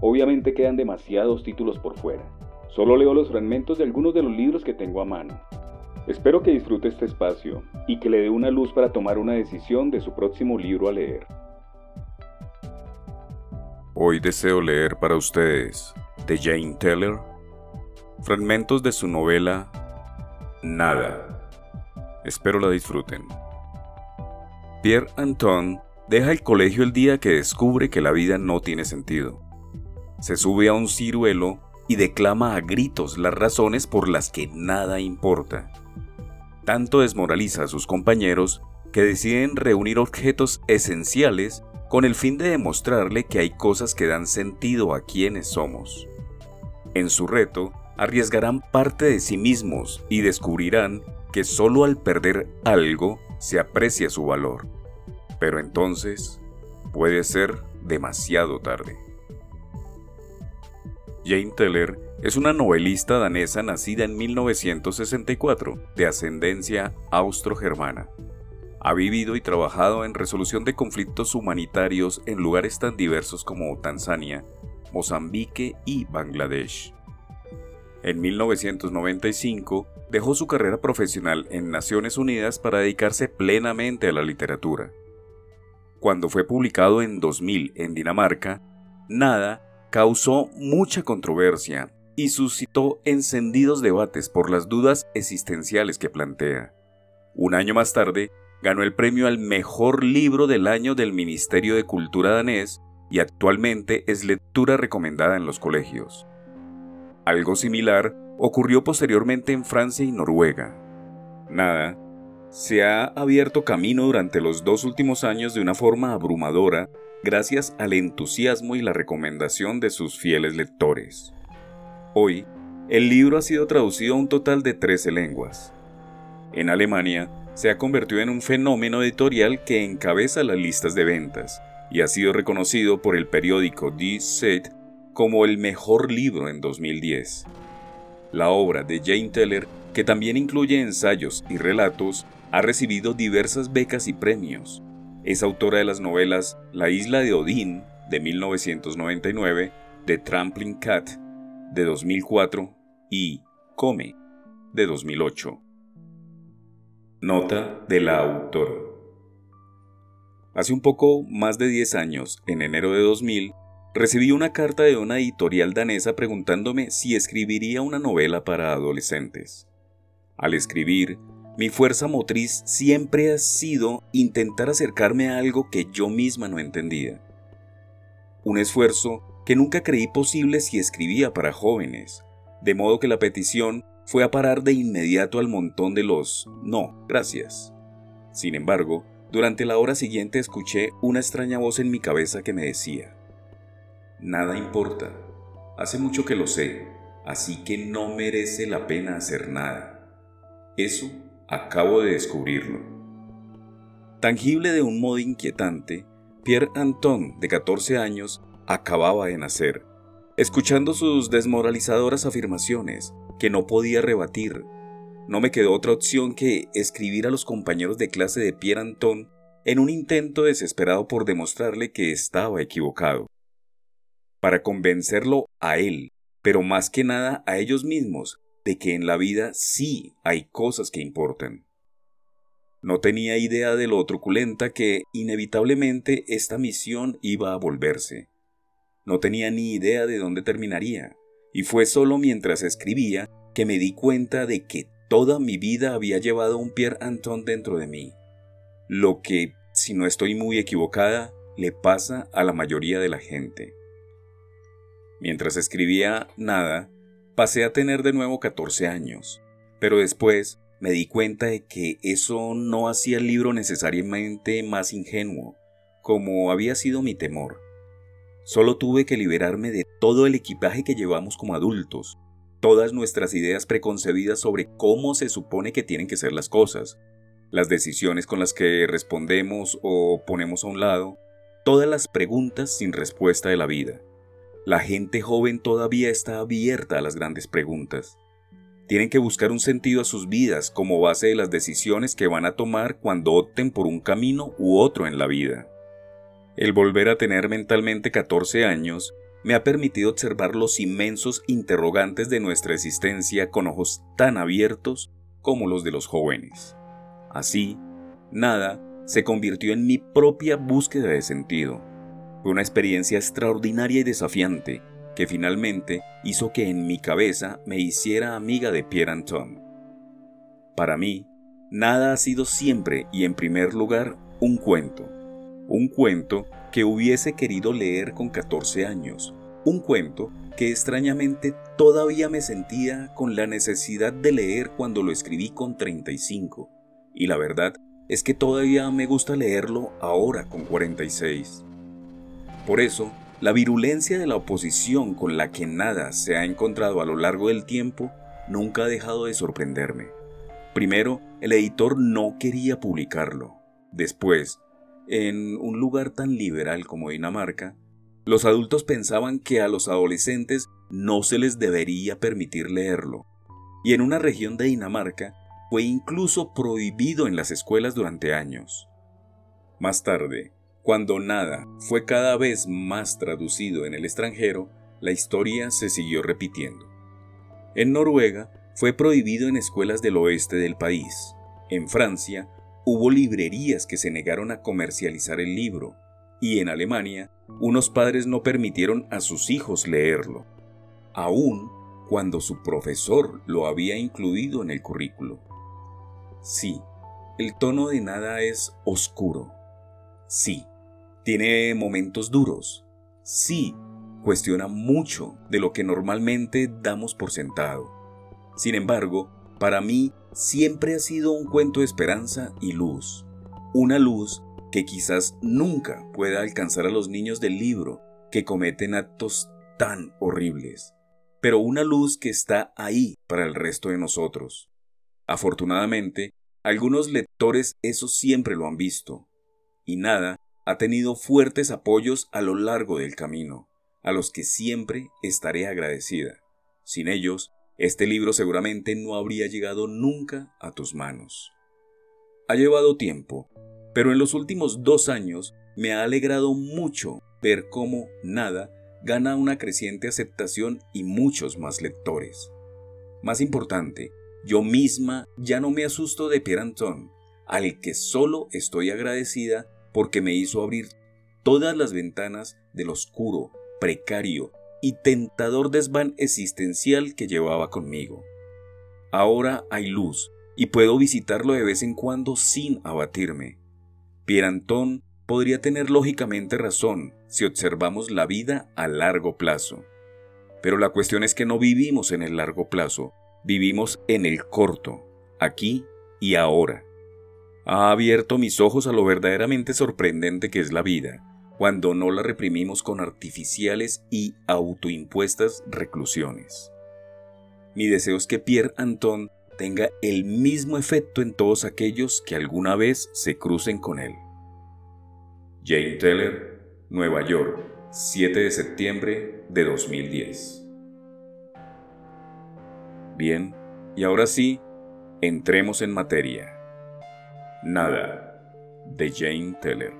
Obviamente quedan demasiados títulos por fuera. Solo leo los fragmentos de algunos de los libros que tengo a mano. Espero que disfrute este espacio y que le dé una luz para tomar una decisión de su próximo libro a leer. Hoy deseo leer para ustedes de Jane Teller fragmentos de su novela Nada. Espero la disfruten. Pierre Anton deja el colegio el día que descubre que la vida no tiene sentido se sube a un ciruelo y declama a gritos las razones por las que nada importa. Tanto desmoraliza a sus compañeros que deciden reunir objetos esenciales con el fin de demostrarle que hay cosas que dan sentido a quienes somos. En su reto, arriesgarán parte de sí mismos y descubrirán que solo al perder algo se aprecia su valor. Pero entonces puede ser demasiado tarde. Jane Teller es una novelista danesa nacida en 1964, de ascendencia austro-germana. Ha vivido y trabajado en resolución de conflictos humanitarios en lugares tan diversos como Tanzania, Mozambique y Bangladesh. En 1995 dejó su carrera profesional en Naciones Unidas para dedicarse plenamente a la literatura. Cuando fue publicado en 2000 en Dinamarca, Nada causó mucha controversia y suscitó encendidos debates por las dudas existenciales que plantea. Un año más tarde, ganó el premio al mejor libro del año del Ministerio de Cultura danés y actualmente es lectura recomendada en los colegios. Algo similar ocurrió posteriormente en Francia y Noruega. Nada, se ha abierto camino durante los dos últimos años de una forma abrumadora gracias al entusiasmo y la recomendación de sus fieles lectores. Hoy, el libro ha sido traducido a un total de 13 lenguas. En Alemania, se ha convertido en un fenómeno editorial que encabeza las listas de ventas y ha sido reconocido por el periódico Die Zeit como el mejor libro en 2010. La obra de Jane Teller, que también incluye ensayos y relatos, ha recibido diversas becas y premios, es autora de las novelas La isla de Odín, de 1999, The Trampling Cat, de 2004, y Come, de 2008. Nota de la autora. Hace un poco más de 10 años, en enero de 2000, recibí una carta de una editorial danesa preguntándome si escribiría una novela para adolescentes. Al escribir, mi fuerza motriz siempre ha sido intentar acercarme a algo que yo misma no entendía. Un esfuerzo que nunca creí posible si escribía para jóvenes, de modo que la petición fue a parar de inmediato al montón de los no, gracias. Sin embargo, durante la hora siguiente escuché una extraña voz en mi cabeza que me decía, Nada importa, hace mucho que lo sé, así que no merece la pena hacer nada. Eso Acabo de descubrirlo. Tangible de un modo inquietante, Pierre Anton, de 14 años, acababa de nacer, escuchando sus desmoralizadoras afirmaciones, que no podía rebatir. No me quedó otra opción que escribir a los compañeros de clase de Pierre Anton en un intento desesperado por demostrarle que estaba equivocado. Para convencerlo a él, pero más que nada a ellos mismos, de que en la vida sí hay cosas que importan. No tenía idea de lo truculenta que inevitablemente esta misión iba a volverse. No tenía ni idea de dónde terminaría, y fue solo mientras escribía que me di cuenta de que toda mi vida había llevado un Pierre Anton dentro de mí. Lo que, si no estoy muy equivocada, le pasa a la mayoría de la gente. Mientras escribía nada, Pasé a tener de nuevo 14 años, pero después me di cuenta de que eso no hacía el libro necesariamente más ingenuo, como había sido mi temor. Solo tuve que liberarme de todo el equipaje que llevamos como adultos, todas nuestras ideas preconcebidas sobre cómo se supone que tienen que ser las cosas, las decisiones con las que respondemos o ponemos a un lado, todas las preguntas sin respuesta de la vida. La gente joven todavía está abierta a las grandes preguntas. Tienen que buscar un sentido a sus vidas como base de las decisiones que van a tomar cuando opten por un camino u otro en la vida. El volver a tener mentalmente 14 años me ha permitido observar los inmensos interrogantes de nuestra existencia con ojos tan abiertos como los de los jóvenes. Así, nada se convirtió en mi propia búsqueda de sentido. Fue una experiencia extraordinaria y desafiante que finalmente hizo que en mi cabeza me hiciera amiga de Pierre Anton. Para mí, nada ha sido siempre y en primer lugar un cuento. Un cuento que hubiese querido leer con 14 años. Un cuento que extrañamente todavía me sentía con la necesidad de leer cuando lo escribí con 35. Y la verdad es que todavía me gusta leerlo ahora con 46. Por eso, la virulencia de la oposición con la que nada se ha encontrado a lo largo del tiempo nunca ha dejado de sorprenderme. Primero, el editor no quería publicarlo. Después, en un lugar tan liberal como Dinamarca, los adultos pensaban que a los adolescentes no se les debería permitir leerlo. Y en una región de Dinamarca fue incluso prohibido en las escuelas durante años. Más tarde, cuando nada fue cada vez más traducido en el extranjero, la historia se siguió repitiendo. En Noruega fue prohibido en escuelas del oeste del país. En Francia hubo librerías que se negaron a comercializar el libro. Y en Alemania, unos padres no permitieron a sus hijos leerlo, aun cuando su profesor lo había incluido en el currículo. Sí, el tono de nada es oscuro. Sí, tiene momentos duros. Sí, cuestiona mucho de lo que normalmente damos por sentado. Sin embargo, para mí siempre ha sido un cuento de esperanza y luz. Una luz que quizás nunca pueda alcanzar a los niños del libro que cometen actos tan horribles, pero una luz que está ahí para el resto de nosotros. Afortunadamente, algunos lectores eso siempre lo han visto, y nada ha tenido fuertes apoyos a lo largo del camino, a los que siempre estaré agradecida. Sin ellos, este libro seguramente no habría llegado nunca a tus manos. Ha llevado tiempo, pero en los últimos dos años me ha alegrado mucho ver cómo nada gana una creciente aceptación y muchos más lectores. Más importante, yo misma ya no me asusto de Pierre Anton, al que solo estoy agradecida porque me hizo abrir todas las ventanas del oscuro, precario y tentador desván existencial que llevaba conmigo. Ahora hay luz y puedo visitarlo de vez en cuando sin abatirme. Pierre Antón podría tener lógicamente razón si observamos la vida a largo plazo. Pero la cuestión es que no vivimos en el largo plazo, vivimos en el corto, aquí y ahora ha abierto mis ojos a lo verdaderamente sorprendente que es la vida, cuando no la reprimimos con artificiales y autoimpuestas reclusiones. Mi deseo es que Pierre Anton tenga el mismo efecto en todos aquellos que alguna vez se crucen con él. Jane Teller, Nueva York, 7 de septiembre de 2010. Bien, y ahora sí, entremos en materia. Nada, de Jane Teller.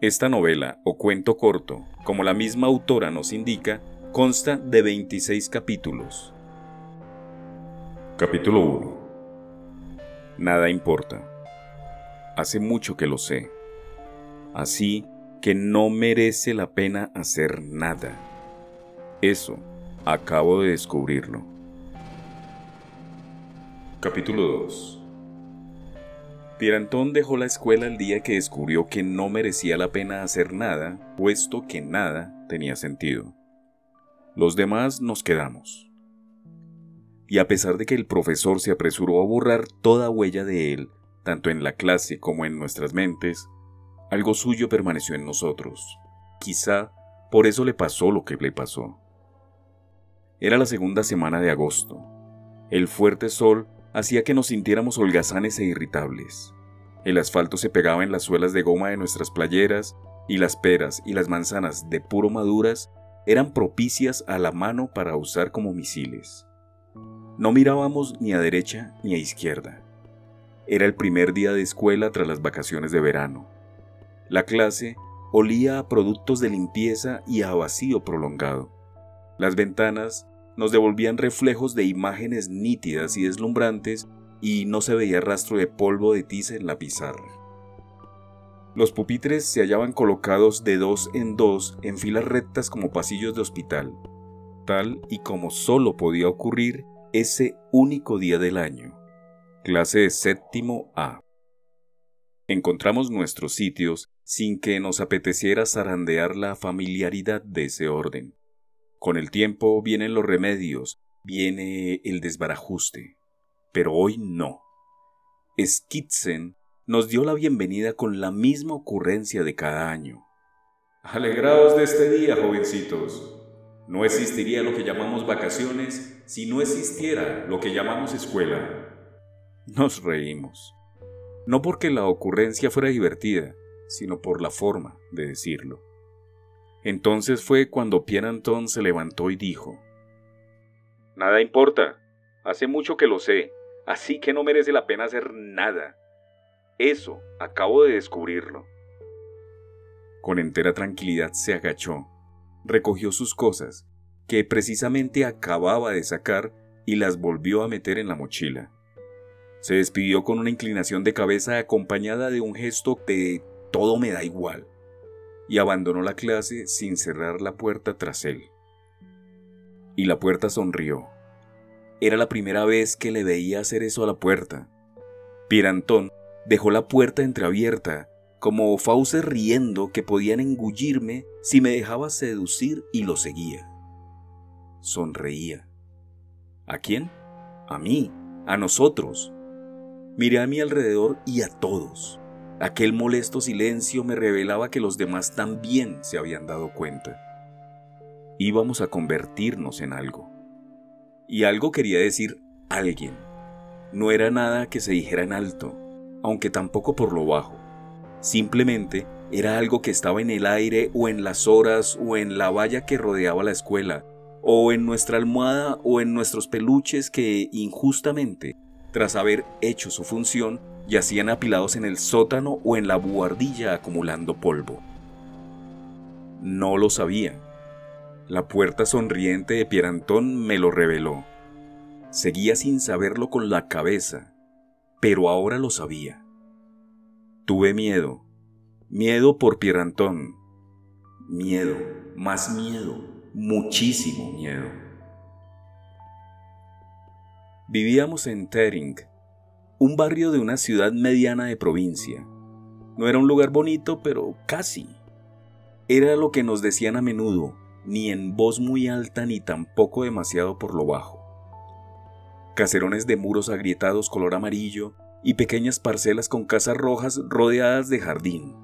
Esta novela o cuento corto, como la misma autora nos indica, consta de 26 capítulos. Capítulo 1. Nada importa. Hace mucho que lo sé. Así que no merece la pena hacer nada. Eso acabo de descubrirlo. Capítulo 2. Pierantón dejó la escuela el día que descubrió que no merecía la pena hacer nada, puesto que nada tenía sentido. Los demás nos quedamos. Y a pesar de que el profesor se apresuró a borrar toda huella de él, tanto en la clase como en nuestras mentes, algo suyo permaneció en nosotros. quizá por eso le pasó lo que le pasó. Era la segunda semana de agosto. El fuerte sol hacía que nos sintiéramos holgazanes e irritables. El asfalto se pegaba en las suelas de goma de nuestras playeras y las peras y las manzanas de puro maduras eran propicias a la mano para usar como misiles. No mirábamos ni a derecha ni a izquierda. Era el primer día de escuela tras las vacaciones de verano. La clase olía a productos de limpieza y a vacío prolongado. Las ventanas nos devolvían reflejos de imágenes nítidas y deslumbrantes y no se veía rastro de polvo de tiza en la pizarra. Los pupitres se hallaban colocados de dos en dos en filas rectas como pasillos de hospital, tal y como solo podía ocurrir ese único día del año. Clase de séptimo A. Encontramos nuestros sitios sin que nos apeteciera zarandear la familiaridad de ese orden. Con el tiempo vienen los remedios, viene el desbarajuste. Pero hoy no. Skitzen nos dio la bienvenida con la misma ocurrencia de cada año. Alegraos de este día, jovencitos. No existiría lo que llamamos vacaciones si no existiera lo que llamamos escuela. Nos reímos. No porque la ocurrencia fuera divertida, sino por la forma de decirlo. Entonces fue cuando Pierre Anton se levantó y dijo: Nada importa, hace mucho que lo sé, así que no merece la pena hacer nada. Eso, acabo de descubrirlo. Con entera tranquilidad se agachó, recogió sus cosas, que precisamente acababa de sacar, y las volvió a meter en la mochila. Se despidió con una inclinación de cabeza acompañada de un gesto de todo me da igual, y abandonó la clase sin cerrar la puerta tras él. Y la puerta sonrió. Era la primera vez que le veía hacer eso a la puerta. Pirantón dejó la puerta entreabierta, como fauces riendo que podían engullirme si me dejaba seducir y lo seguía. Sonreía. ¿A quién? A mí, a nosotros. Miré a mi alrededor y a todos. Aquel molesto silencio me revelaba que los demás también se habían dado cuenta. Íbamos a convertirnos en algo. Y algo quería decir alguien. No era nada que se dijera en alto, aunque tampoco por lo bajo. Simplemente era algo que estaba en el aire o en las horas o en la valla que rodeaba la escuela, o en nuestra almohada o en nuestros peluches que injustamente, tras haber hecho su función, yacían apilados en el sótano o en la buhardilla acumulando polvo. No lo sabía. La puerta sonriente de Pierantón me lo reveló. Seguía sin saberlo con la cabeza, pero ahora lo sabía. Tuve miedo, miedo por Pierantón, miedo, más miedo, muchísimo miedo. Vivíamos en Tering, un barrio de una ciudad mediana de provincia. No era un lugar bonito, pero casi. Era lo que nos decían a menudo, ni en voz muy alta ni tampoco demasiado por lo bajo. Caserones de muros agrietados color amarillo y pequeñas parcelas con casas rojas rodeadas de jardín.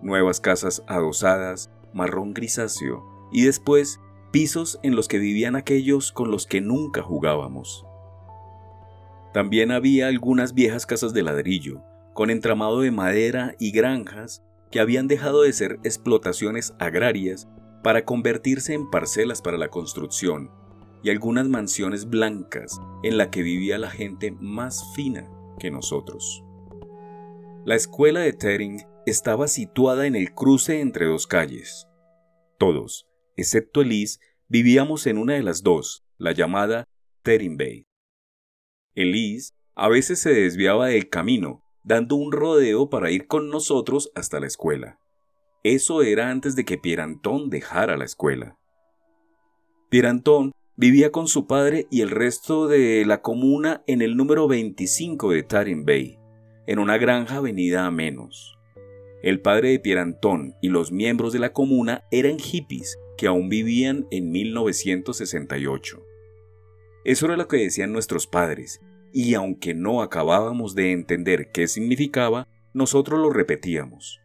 Nuevas casas adosadas, marrón grisáceo, y después pisos en los que vivían aquellos con los que nunca jugábamos. También había algunas viejas casas de ladrillo, con entramado de madera y granjas que habían dejado de ser explotaciones agrarias para convertirse en parcelas para la construcción, y algunas mansiones blancas en la que vivía la gente más fina que nosotros. La escuela de Tering estaba situada en el cruce entre dos calles. Todos, excepto Elise, vivíamos en una de las dos, la llamada Tering Bay. Elise a veces se desviaba del camino, dando un rodeo para ir con nosotros hasta la escuela. Eso era antes de que Pierantón dejara la escuela. Pierantón vivía con su padre y el resto de la comuna en el número 25 de Tarin Bay, en una granja venida a menos. El padre de Pierantón y los miembros de la comuna eran hippies que aún vivían en 1968. Eso era lo que decían nuestros padres, y aunque no acabábamos de entender qué significaba, nosotros lo repetíamos.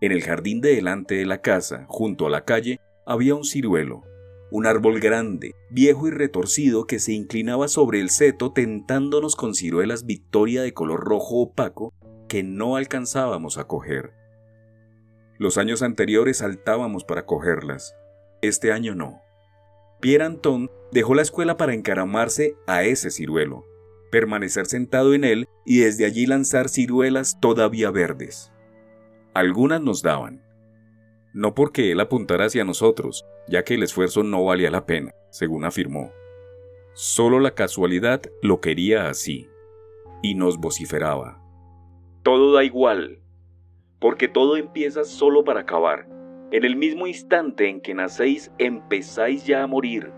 En el jardín de delante de la casa, junto a la calle, había un ciruelo, un árbol grande, viejo y retorcido que se inclinaba sobre el seto tentándonos con ciruelas victoria de color rojo opaco que no alcanzábamos a coger. Los años anteriores saltábamos para cogerlas, este año no. Pierre Anton dejó la escuela para encaramarse a ese ciruelo, permanecer sentado en él y desde allí lanzar ciruelas todavía verdes. Algunas nos daban, no porque él apuntara hacia nosotros, ya que el esfuerzo no valía la pena, según afirmó. Solo la casualidad lo quería así, y nos vociferaba. Todo da igual, porque todo empieza solo para acabar. En el mismo instante en que nacéis, empezáis ya a morir,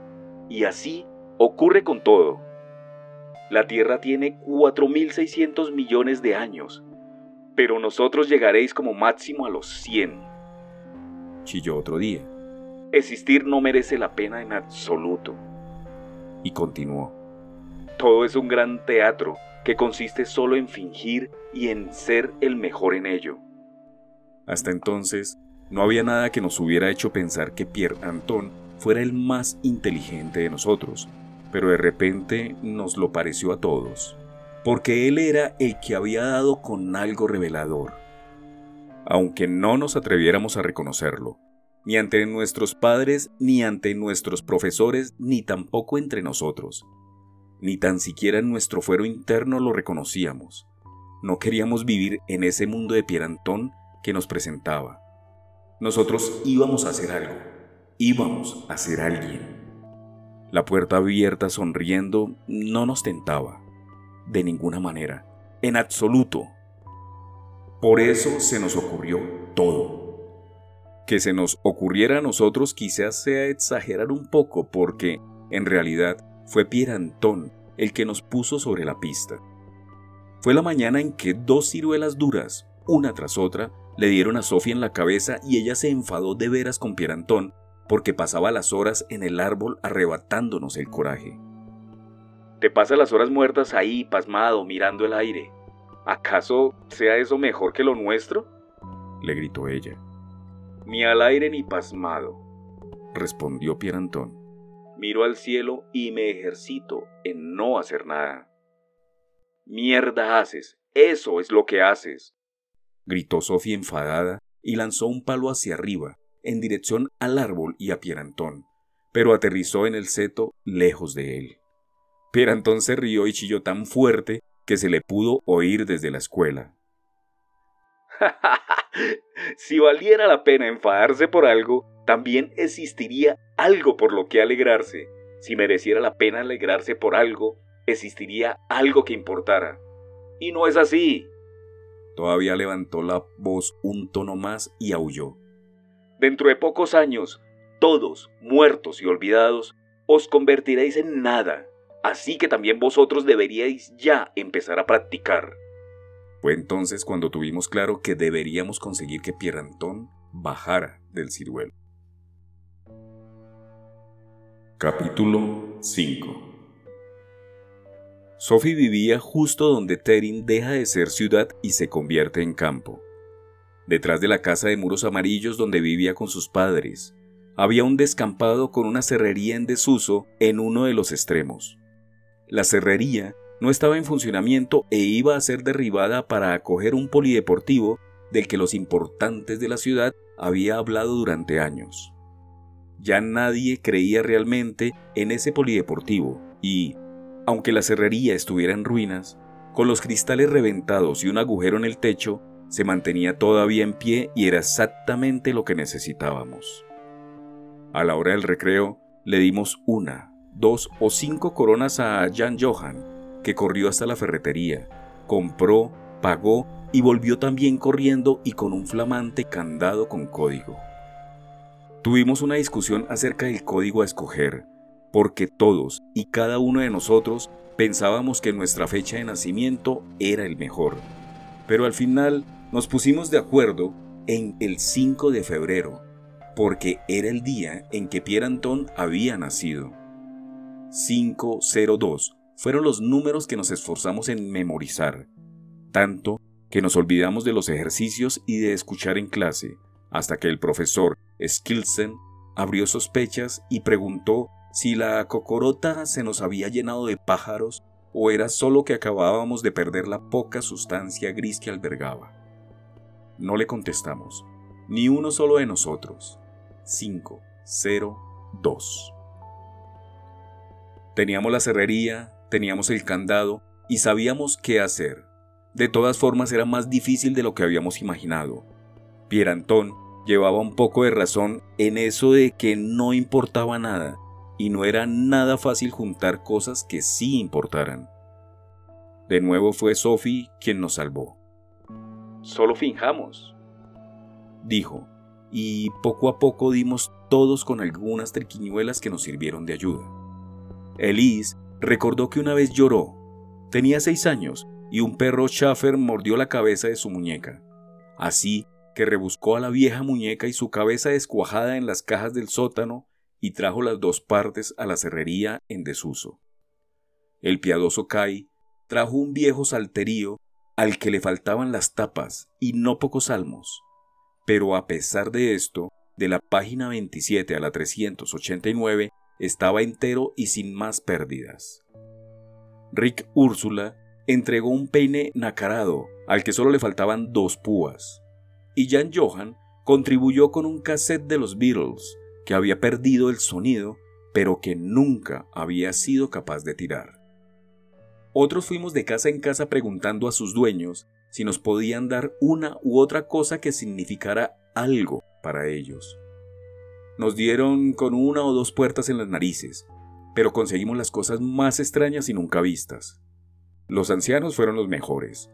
y así ocurre con todo. La Tierra tiene 4.600 millones de años, pero nosotros llegaréis como máximo a los 100 chilló otro día. Existir no merece la pena en absoluto. Y continuó. Todo es un gran teatro que consiste solo en fingir y en ser el mejor en ello. Hasta entonces, no había nada que nos hubiera hecho pensar que Pierre Anton fuera el más inteligente de nosotros, pero de repente nos lo pareció a todos, porque él era el que había dado con algo revelador aunque no nos atreviéramos a reconocerlo, ni ante nuestros padres, ni ante nuestros profesores, ni tampoco entre nosotros. Ni tan siquiera en nuestro fuero interno lo reconocíamos. No queríamos vivir en ese mundo de Pierantón que nos presentaba. Nosotros íbamos a hacer algo, íbamos a ser alguien. La puerta abierta sonriendo no nos tentaba, de ninguna manera, en absoluto. Por eso se nos ocurrió todo. Que se nos ocurriera a nosotros quizás sea exagerar un poco porque, en realidad, fue Pierre Antón el que nos puso sobre la pista. Fue la mañana en que dos ciruelas duras, una tras otra, le dieron a Sofía en la cabeza y ella se enfadó de veras con Pierre Antón porque pasaba las horas en el árbol arrebatándonos el coraje. Te pasa las horas muertas ahí, pasmado, mirando el aire, ¿Acaso sea eso mejor que lo nuestro? le gritó ella. Ni al aire ni pasmado, respondió Pierre Antón. Miro al cielo y me ejercito en no hacer nada. Mierda haces, eso es lo que haces, gritó Sofía enfadada y lanzó un palo hacia arriba, en dirección al árbol y a Pierre Antón, pero aterrizó en el seto lejos de él. Pierre Antón se rió y chilló tan fuerte que se le pudo oír desde la escuela. si valiera la pena enfadarse por algo, también existiría algo por lo que alegrarse. Si mereciera la pena alegrarse por algo, existiría algo que importara. Y no es así. Todavía levantó la voz un tono más y aulló. Dentro de pocos años, todos, muertos y olvidados, os convertiréis en nada. Así que también vosotros deberíais ya empezar a practicar. Fue entonces cuando tuvimos claro que deberíamos conseguir que Pierre Antón bajara del ciruelo. Capítulo 5 Sophie vivía justo donde Terin deja de ser ciudad y se convierte en campo. Detrás de la casa de muros amarillos donde vivía con sus padres, había un descampado con una cerrería en desuso en uno de los extremos. La cerrería no estaba en funcionamiento e iba a ser derribada para acoger un polideportivo del que los importantes de la ciudad había hablado durante años. Ya nadie creía realmente en ese polideportivo y, aunque la cerrería estuviera en ruinas, con los cristales reventados y un agujero en el techo, se mantenía todavía en pie y era exactamente lo que necesitábamos. A la hora del recreo le dimos una, dos o cinco coronas a Jan Johan, que corrió hasta la ferretería, compró, pagó y volvió también corriendo y con un flamante candado con código. Tuvimos una discusión acerca del código a escoger, porque todos y cada uno de nosotros pensábamos que nuestra fecha de nacimiento era el mejor. Pero al final nos pusimos de acuerdo en el 5 de febrero, porque era el día en que Pierre Anton había nacido. 502 fueron los números que nos esforzamos en memorizar, tanto que nos olvidamos de los ejercicios y de escuchar en clase, hasta que el profesor Skilsen abrió sospechas y preguntó si la cocorota se nos había llenado de pájaros o era solo que acabábamos de perder la poca sustancia gris que albergaba. No le contestamos, ni uno solo de nosotros. 5, 0, 2. Teníamos la cerrería, teníamos el candado y sabíamos qué hacer. De todas formas era más difícil de lo que habíamos imaginado. Pierre Antón llevaba un poco de razón en eso de que no importaba nada y no era nada fácil juntar cosas que sí importaran. De nuevo fue Sophie quien nos salvó. Solo finjamos, dijo, y poco a poco dimos todos con algunas triquiñuelas que nos sirvieron de ayuda. Elise recordó que una vez lloró. Tenía seis años y un perro Schaffer mordió la cabeza de su muñeca. Así que rebuscó a la vieja muñeca y su cabeza descuajada en las cajas del sótano y trajo las dos partes a la cerrería en desuso. El piadoso Kai trajo un viejo salterío al que le faltaban las tapas y no pocos salmos. Pero a pesar de esto, de la página 27 a la 389 estaba entero y sin más pérdidas. Rick Úrsula entregó un peine nacarado al que solo le faltaban dos púas, y Jan Johan contribuyó con un cassette de los Beatles que había perdido el sonido, pero que nunca había sido capaz de tirar. Otros fuimos de casa en casa preguntando a sus dueños si nos podían dar una u otra cosa que significara algo para ellos. Nos dieron con una o dos puertas en las narices, pero conseguimos las cosas más extrañas y nunca vistas. Los ancianos fueron los mejores.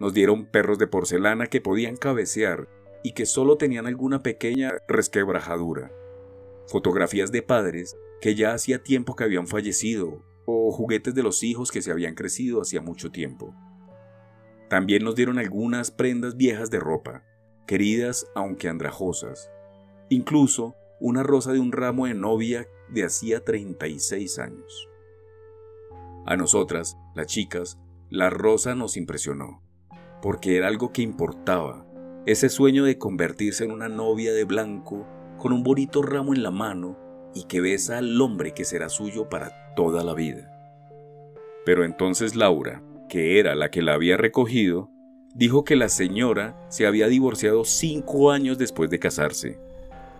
Nos dieron perros de porcelana que podían cabecear y que solo tenían alguna pequeña resquebrajadura. Fotografías de padres que ya hacía tiempo que habían fallecido o juguetes de los hijos que se habían crecido hacía mucho tiempo. También nos dieron algunas prendas viejas de ropa, queridas aunque andrajosas. Incluso una rosa de un ramo de novia de hacía 36 años. A nosotras, las chicas, la rosa nos impresionó, porque era algo que importaba, ese sueño de convertirse en una novia de blanco con un bonito ramo en la mano y que besa al hombre que será suyo para toda la vida. Pero entonces Laura, que era la que la había recogido, dijo que la señora se había divorciado cinco años después de casarse,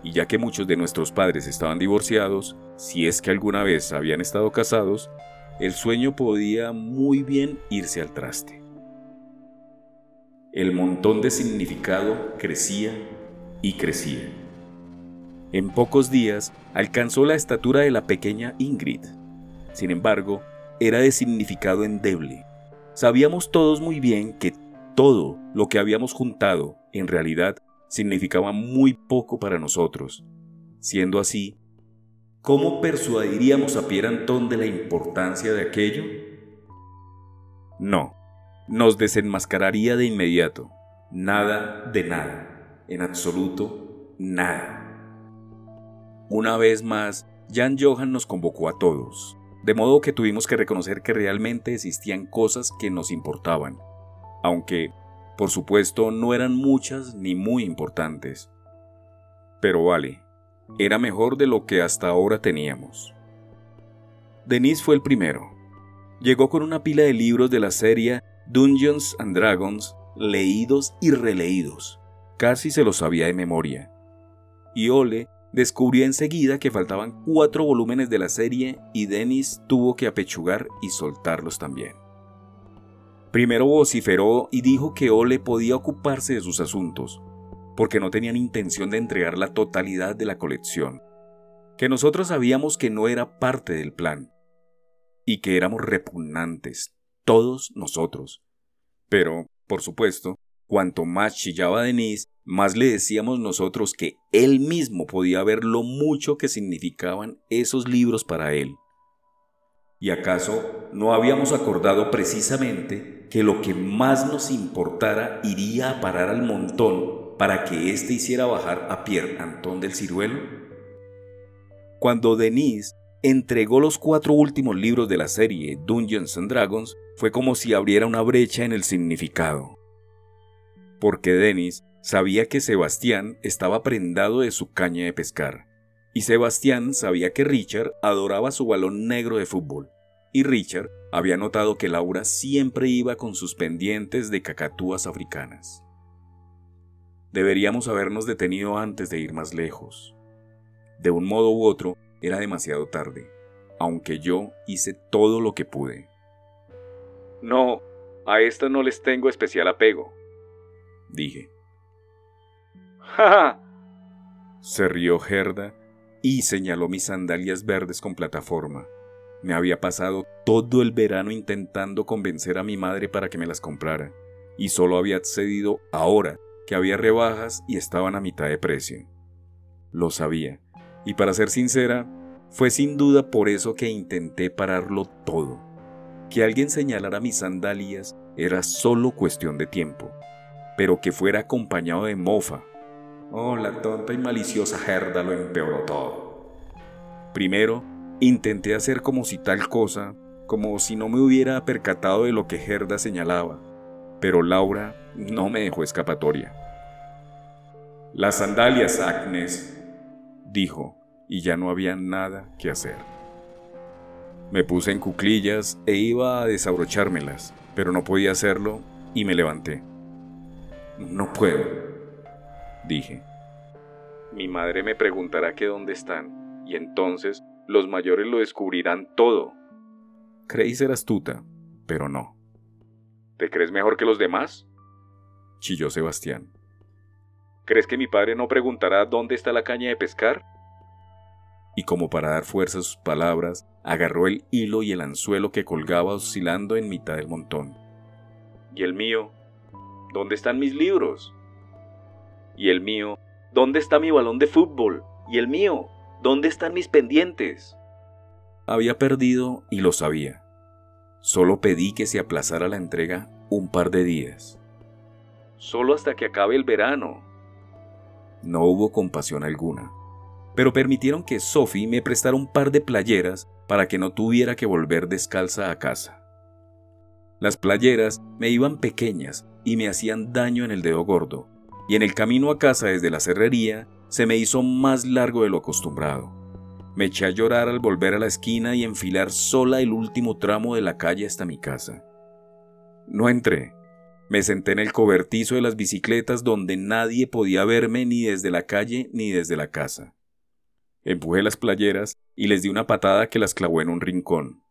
y ya que muchos de nuestros padres estaban divorciados, si es que alguna vez habían estado casados, el sueño podía muy bien irse al traste. El montón de significado crecía y crecía. En pocos días alcanzó la estatura de la pequeña Ingrid. Sin embargo, era de significado endeble. Sabíamos todos muy bien que todo lo que habíamos juntado en realidad significaba muy poco para nosotros. Siendo así, ¿Cómo persuadiríamos a Pierre Antón de la importancia de aquello? No, nos desenmascararía de inmediato. Nada de nada, en absoluto nada. Una vez más, Jan Johan nos convocó a todos, de modo que tuvimos que reconocer que realmente existían cosas que nos importaban, aunque, por supuesto, no eran muchas ni muy importantes. Pero vale, era mejor de lo que hasta ahora teníamos. Denis fue el primero. Llegó con una pila de libros de la serie Dungeons and Dragons, leídos y releídos. Casi se los sabía de memoria. Y Ole descubrió enseguida que faltaban cuatro volúmenes de la serie y Dennis tuvo que apechugar y soltarlos también. Primero vociferó y dijo que Ole podía ocuparse de sus asuntos, porque no tenían intención de entregar la totalidad de la colección, que nosotros sabíamos que no era parte del plan, y que éramos repugnantes, todos nosotros. Pero, por supuesto, cuanto más chillaba Denise, más le decíamos nosotros que él mismo podía ver lo mucho que significaban esos libros para él. ¿Y acaso no habíamos acordado precisamente que lo que más nos importara iría a parar al montón para que éste hiciera bajar a Pierre Antón del Ciruelo? Cuando Denise entregó los cuatro últimos libros de la serie Dungeons and Dragons, fue como si abriera una brecha en el significado. Porque Denis Sabía que Sebastián estaba prendado de su caña de pescar. Y Sebastián sabía que Richard adoraba su balón negro de fútbol. Y Richard había notado que Laura siempre iba con sus pendientes de cacatúas africanas. Deberíamos habernos detenido antes de ir más lejos. De un modo u otro, era demasiado tarde, aunque yo hice todo lo que pude. No, a esta no les tengo especial apego, dije. Se rió Gerda y señaló mis sandalias verdes con plataforma. Me había pasado todo el verano intentando convencer a mi madre para que me las comprara, y solo había accedido ahora que había rebajas y estaban a mitad de precio. Lo sabía, y para ser sincera, fue sin duda por eso que intenté pararlo todo. Que alguien señalara mis sandalias era solo cuestión de tiempo, pero que fuera acompañado de mofa. Oh, la tonta y maliciosa Gerda lo empeoró todo. Primero, intenté hacer como si tal cosa, como si no me hubiera percatado de lo que Gerda señalaba, pero Laura no me dejó escapatoria. Las sandalias, Agnes, dijo, y ya no había nada que hacer. Me puse en cuclillas e iba a desabrochármelas, pero no podía hacerlo y me levanté. No puedo, dije. Mi madre me preguntará que dónde están, y entonces los mayores lo descubrirán todo. Creí ser astuta, pero no. ¿Te crees mejor que los demás? chilló Sebastián. ¿Crees que mi padre no preguntará dónde está la caña de pescar? Y como para dar fuerza a sus palabras, agarró el hilo y el anzuelo que colgaba oscilando en mitad del montón. ¿Y el mío? ¿Dónde están mis libros? ¿Y el mío? ¿Dónde está mi balón de fútbol? ¿Y el mío? ¿Dónde están mis pendientes? Había perdido y lo sabía. Solo pedí que se aplazara la entrega un par de días. Solo hasta que acabe el verano, no hubo compasión alguna, pero permitieron que Sophie me prestara un par de playeras para que no tuviera que volver descalza a casa. Las playeras me iban pequeñas y me hacían daño en el dedo gordo, y en el camino a casa desde la cerrería se me hizo más largo de lo acostumbrado. Me eché a llorar al volver a la esquina y enfilar sola el último tramo de la calle hasta mi casa. No entré, me senté en el cobertizo de las bicicletas donde nadie podía verme ni desde la calle ni desde la casa. Empujé las playeras y les di una patada que las clavó en un rincón.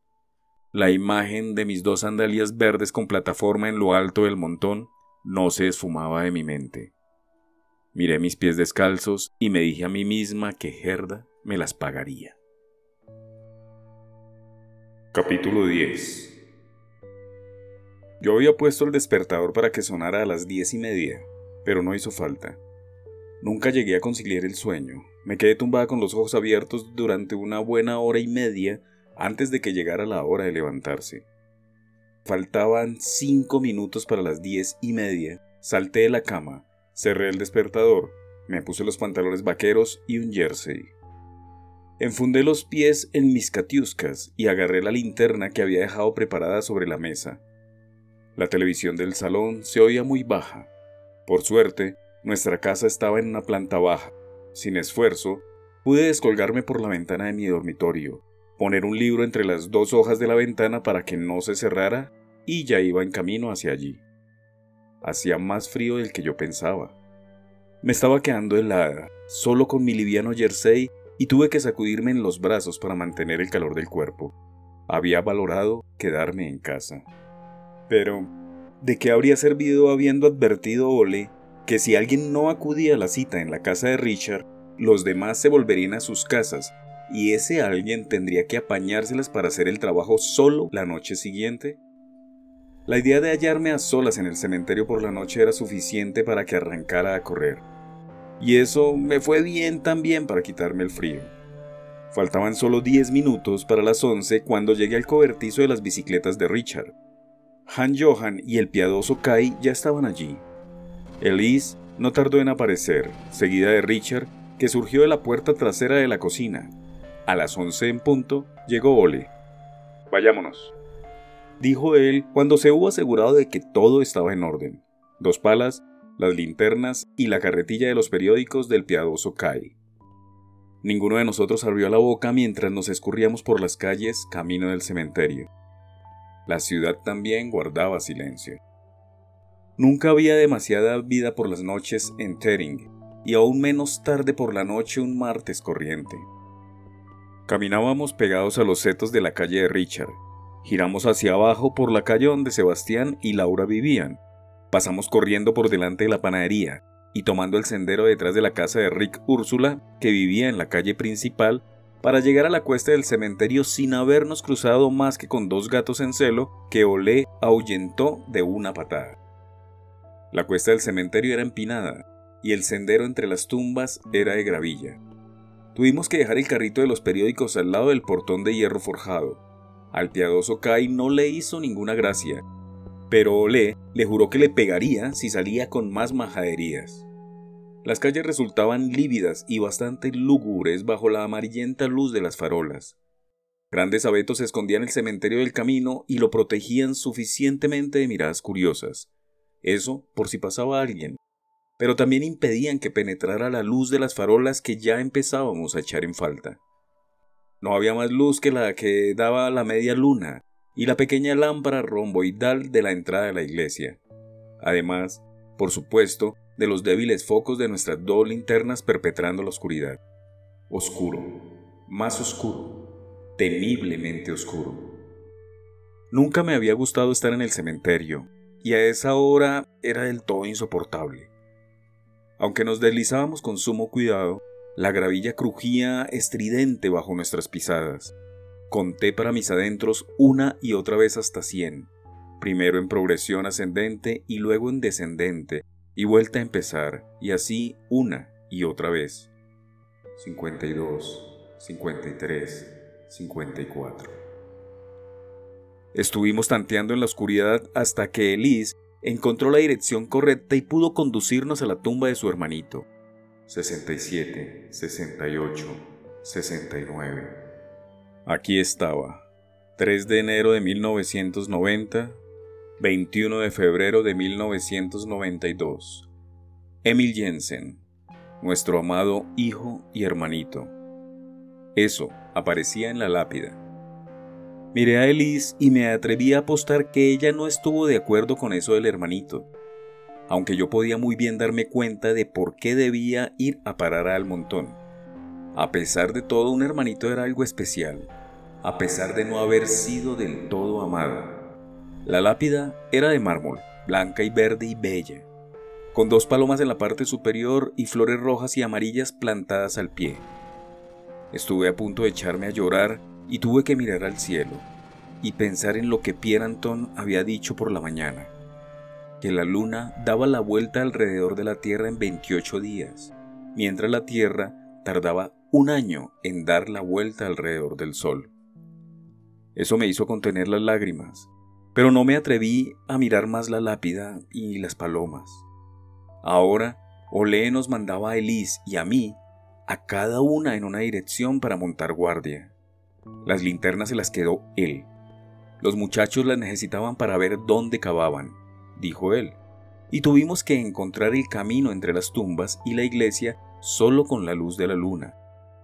La imagen de mis dos sandalias verdes con plataforma en lo alto del montón no se esfumaba de mi mente. Miré mis pies descalzos y me dije a mí misma que Gerda me las pagaría. Capítulo 10 yo había puesto el despertador para que sonara a las diez y media, pero no hizo falta. Nunca llegué a conciliar el sueño. Me quedé tumbada con los ojos abiertos durante una buena hora y media antes de que llegara la hora de levantarse. Faltaban cinco minutos para las diez y media. Salté de la cama, cerré el despertador, me puse los pantalones vaqueros y un jersey. Enfundé los pies en mis catiuscas y agarré la linterna que había dejado preparada sobre la mesa. La televisión del salón se oía muy baja. Por suerte, nuestra casa estaba en una planta baja. Sin esfuerzo, pude descolgarme por la ventana de mi dormitorio, poner un libro entre las dos hojas de la ventana para que no se cerrara y ya iba en camino hacia allí. Hacía más frío del que yo pensaba. Me estaba quedando helada, solo con mi liviano jersey y tuve que sacudirme en los brazos para mantener el calor del cuerpo. Había valorado quedarme en casa. Pero, ¿de qué habría servido habiendo advertido Ole que si alguien no acudía a la cita en la casa de Richard, los demás se volverían a sus casas y ese alguien tendría que apañárselas para hacer el trabajo solo la noche siguiente? La idea de hallarme a solas en el cementerio por la noche era suficiente para que arrancara a correr. Y eso me fue bien también para quitarme el frío. Faltaban solo 10 minutos para las 11 cuando llegué al cobertizo de las bicicletas de Richard. Han Johan y el piadoso Kai ya estaban allí. Elise no tardó en aparecer, seguida de Richard, que surgió de la puerta trasera de la cocina. A las once en punto llegó Ole. Vayámonos, dijo él cuando se hubo asegurado de que todo estaba en orden. Dos palas las linternas y la carretilla de los periódicos del piadoso Kai. Ninguno de nosotros abrió la boca mientras nos escurríamos por las calles camino del cementerio. La ciudad también guardaba silencio. Nunca había demasiada vida por las noches en Tering, y aún menos tarde por la noche un martes corriente. Caminábamos pegados a los setos de la calle de Richard. Giramos hacia abajo por la calle donde Sebastián y Laura vivían. Pasamos corriendo por delante de la panadería y tomando el sendero detrás de la casa de Rick Úrsula, que vivía en la calle principal, para llegar a la cuesta del cementerio sin habernos cruzado más que con dos gatos en celo que Olé ahuyentó de una patada. La cuesta del cementerio era empinada y el sendero entre las tumbas era de gravilla. Tuvimos que dejar el carrito de los periódicos al lado del portón de hierro forjado. Al piadoso Kai no le hizo ninguna gracia, pero Olé le juró que le pegaría si salía con más majaderías. Las calles resultaban lívidas y bastante lúgubres bajo la amarillenta luz de las farolas. Grandes abetos escondían el cementerio del camino y lo protegían suficientemente de miradas curiosas. Eso por si pasaba alguien. Pero también impedían que penetrara la luz de las farolas que ya empezábamos a echar en falta. No había más luz que la que daba la media luna y la pequeña lámpara romboidal de la entrada de la iglesia. Además, por supuesto, de los débiles focos de nuestras dos linternas perpetrando la oscuridad. Oscuro, más oscuro, temiblemente oscuro. Nunca me había gustado estar en el cementerio, y a esa hora era del todo insoportable. Aunque nos deslizábamos con sumo cuidado, la gravilla crujía estridente bajo nuestras pisadas. Conté para mis adentros una y otra vez hasta cien, primero en progresión ascendente y luego en descendente, y vuelta a empezar, y así una y otra vez. 52, 53, 54. Estuvimos tanteando en la oscuridad hasta que Elise encontró la dirección correcta y pudo conducirnos a la tumba de su hermanito. 67, 68, 69. Aquí estaba. 3 de enero de 1990, 21 de febrero de 1992. Emil Jensen, nuestro amado hijo y hermanito. Eso aparecía en la lápida. Miré a Elise y me atreví a apostar que ella no estuvo de acuerdo con eso del hermanito, aunque yo podía muy bien darme cuenta de por qué debía ir a parar al montón. A pesar de todo, un hermanito era algo especial, a pesar de no haber sido del todo amado. La lápida era de mármol, blanca y verde y bella, con dos palomas en la parte superior y flores rojas y amarillas plantadas al pie. Estuve a punto de echarme a llorar y tuve que mirar al cielo y pensar en lo que Pierre Anton había dicho por la mañana, que la luna daba la vuelta alrededor de la Tierra en 28 días, mientras la Tierra tardaba un año en dar la vuelta alrededor del Sol. Eso me hizo contener las lágrimas pero no me atreví a mirar más la lápida y las palomas. Ahora, Olé nos mandaba a Elise y a mí, a cada una en una dirección para montar guardia. Las linternas se las quedó él. Los muchachos las necesitaban para ver dónde cavaban, dijo él, y tuvimos que encontrar el camino entre las tumbas y la iglesia solo con la luz de la luna,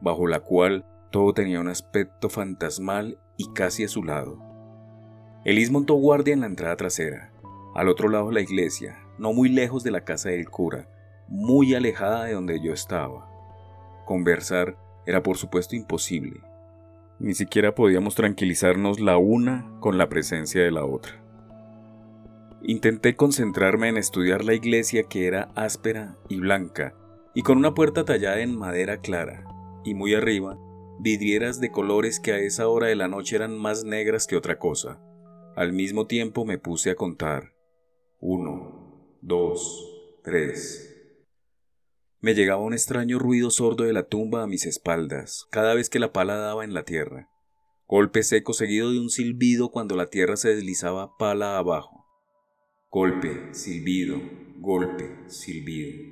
bajo la cual todo tenía un aspecto fantasmal y casi azulado. Elis montó guardia en la entrada trasera, al otro lado de la iglesia, no muy lejos de la casa del cura, muy alejada de donde yo estaba. Conversar era por supuesto imposible. Ni siquiera podíamos tranquilizarnos la una con la presencia de la otra. Intenté concentrarme en estudiar la iglesia que era áspera y blanca, y con una puerta tallada en madera clara, y muy arriba, vidrieras de colores que a esa hora de la noche eran más negras que otra cosa. Al mismo tiempo me puse a contar. Uno, dos, tres. Me llegaba un extraño ruido sordo de la tumba a mis espaldas, cada vez que la pala daba en la tierra. Golpe seco seguido de un silbido cuando la tierra se deslizaba pala abajo. Golpe, silbido, golpe, silbido.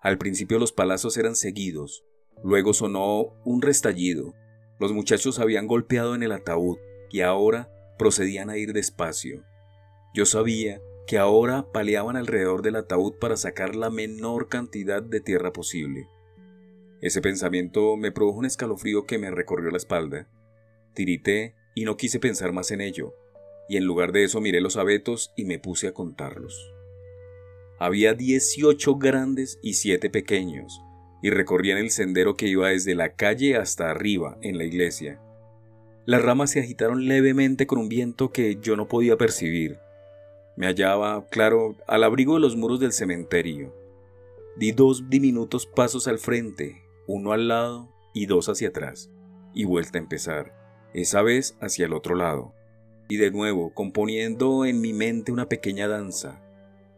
Al principio los palazos eran seguidos, luego sonó un restallido. Los muchachos habían golpeado en el ataúd y ahora procedían a ir despacio. Yo sabía que ahora paleaban alrededor del ataúd para sacar la menor cantidad de tierra posible. Ese pensamiento me produjo un escalofrío que me recorrió la espalda. Tirité y no quise pensar más en ello, y en lugar de eso miré los abetos y me puse a contarlos. Había 18 grandes y 7 pequeños, y recorrían el sendero que iba desde la calle hasta arriba, en la iglesia. Las ramas se agitaron levemente con un viento que yo no podía percibir. Me hallaba, claro, al abrigo de los muros del cementerio. Di dos diminutos pasos al frente, uno al lado y dos hacia atrás, y vuelta a empezar, esa vez hacia el otro lado, y de nuevo componiendo en mi mente una pequeña danza.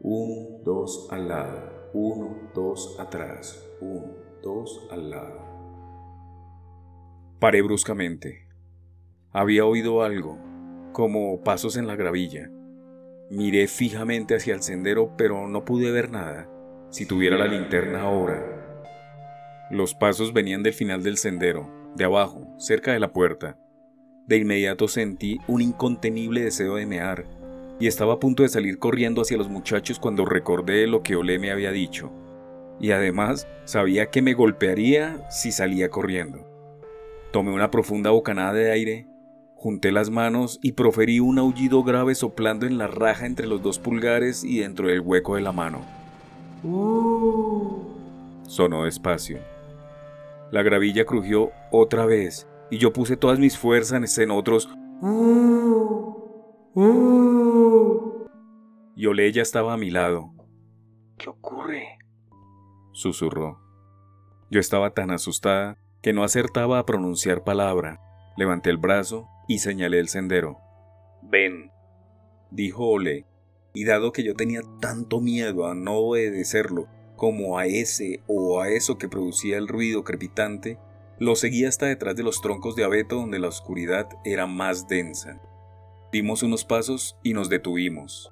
Un, dos al lado, uno, dos atrás, uno, dos al lado. Paré bruscamente. Había oído algo, como pasos en la gravilla. Miré fijamente hacia el sendero, pero no pude ver nada. Si tuviera la linterna ahora. Los pasos venían del final del sendero, de abajo, cerca de la puerta. De inmediato sentí un incontenible deseo de mear, y estaba a punto de salir corriendo hacia los muchachos cuando recordé lo que Olé me había dicho. Y además sabía que me golpearía si salía corriendo. Tomé una profunda bocanada de aire Junté las manos y proferí un aullido grave soplando en la raja entre los dos pulgares y dentro del hueco de la mano. Sonó despacio. La gravilla crujió otra vez y yo puse todas mis fuerzas en otros. Y Olé ya estaba a mi lado. ¿Qué ocurre? susurró. Yo estaba tan asustada que no acertaba a pronunciar palabra. Levanté el brazo y señalé el sendero. Ven, dijo Ole, y dado que yo tenía tanto miedo a no obedecerlo como a ese o a eso que producía el ruido crepitante, lo seguí hasta detrás de los troncos de abeto donde la oscuridad era más densa. Dimos unos pasos y nos detuvimos.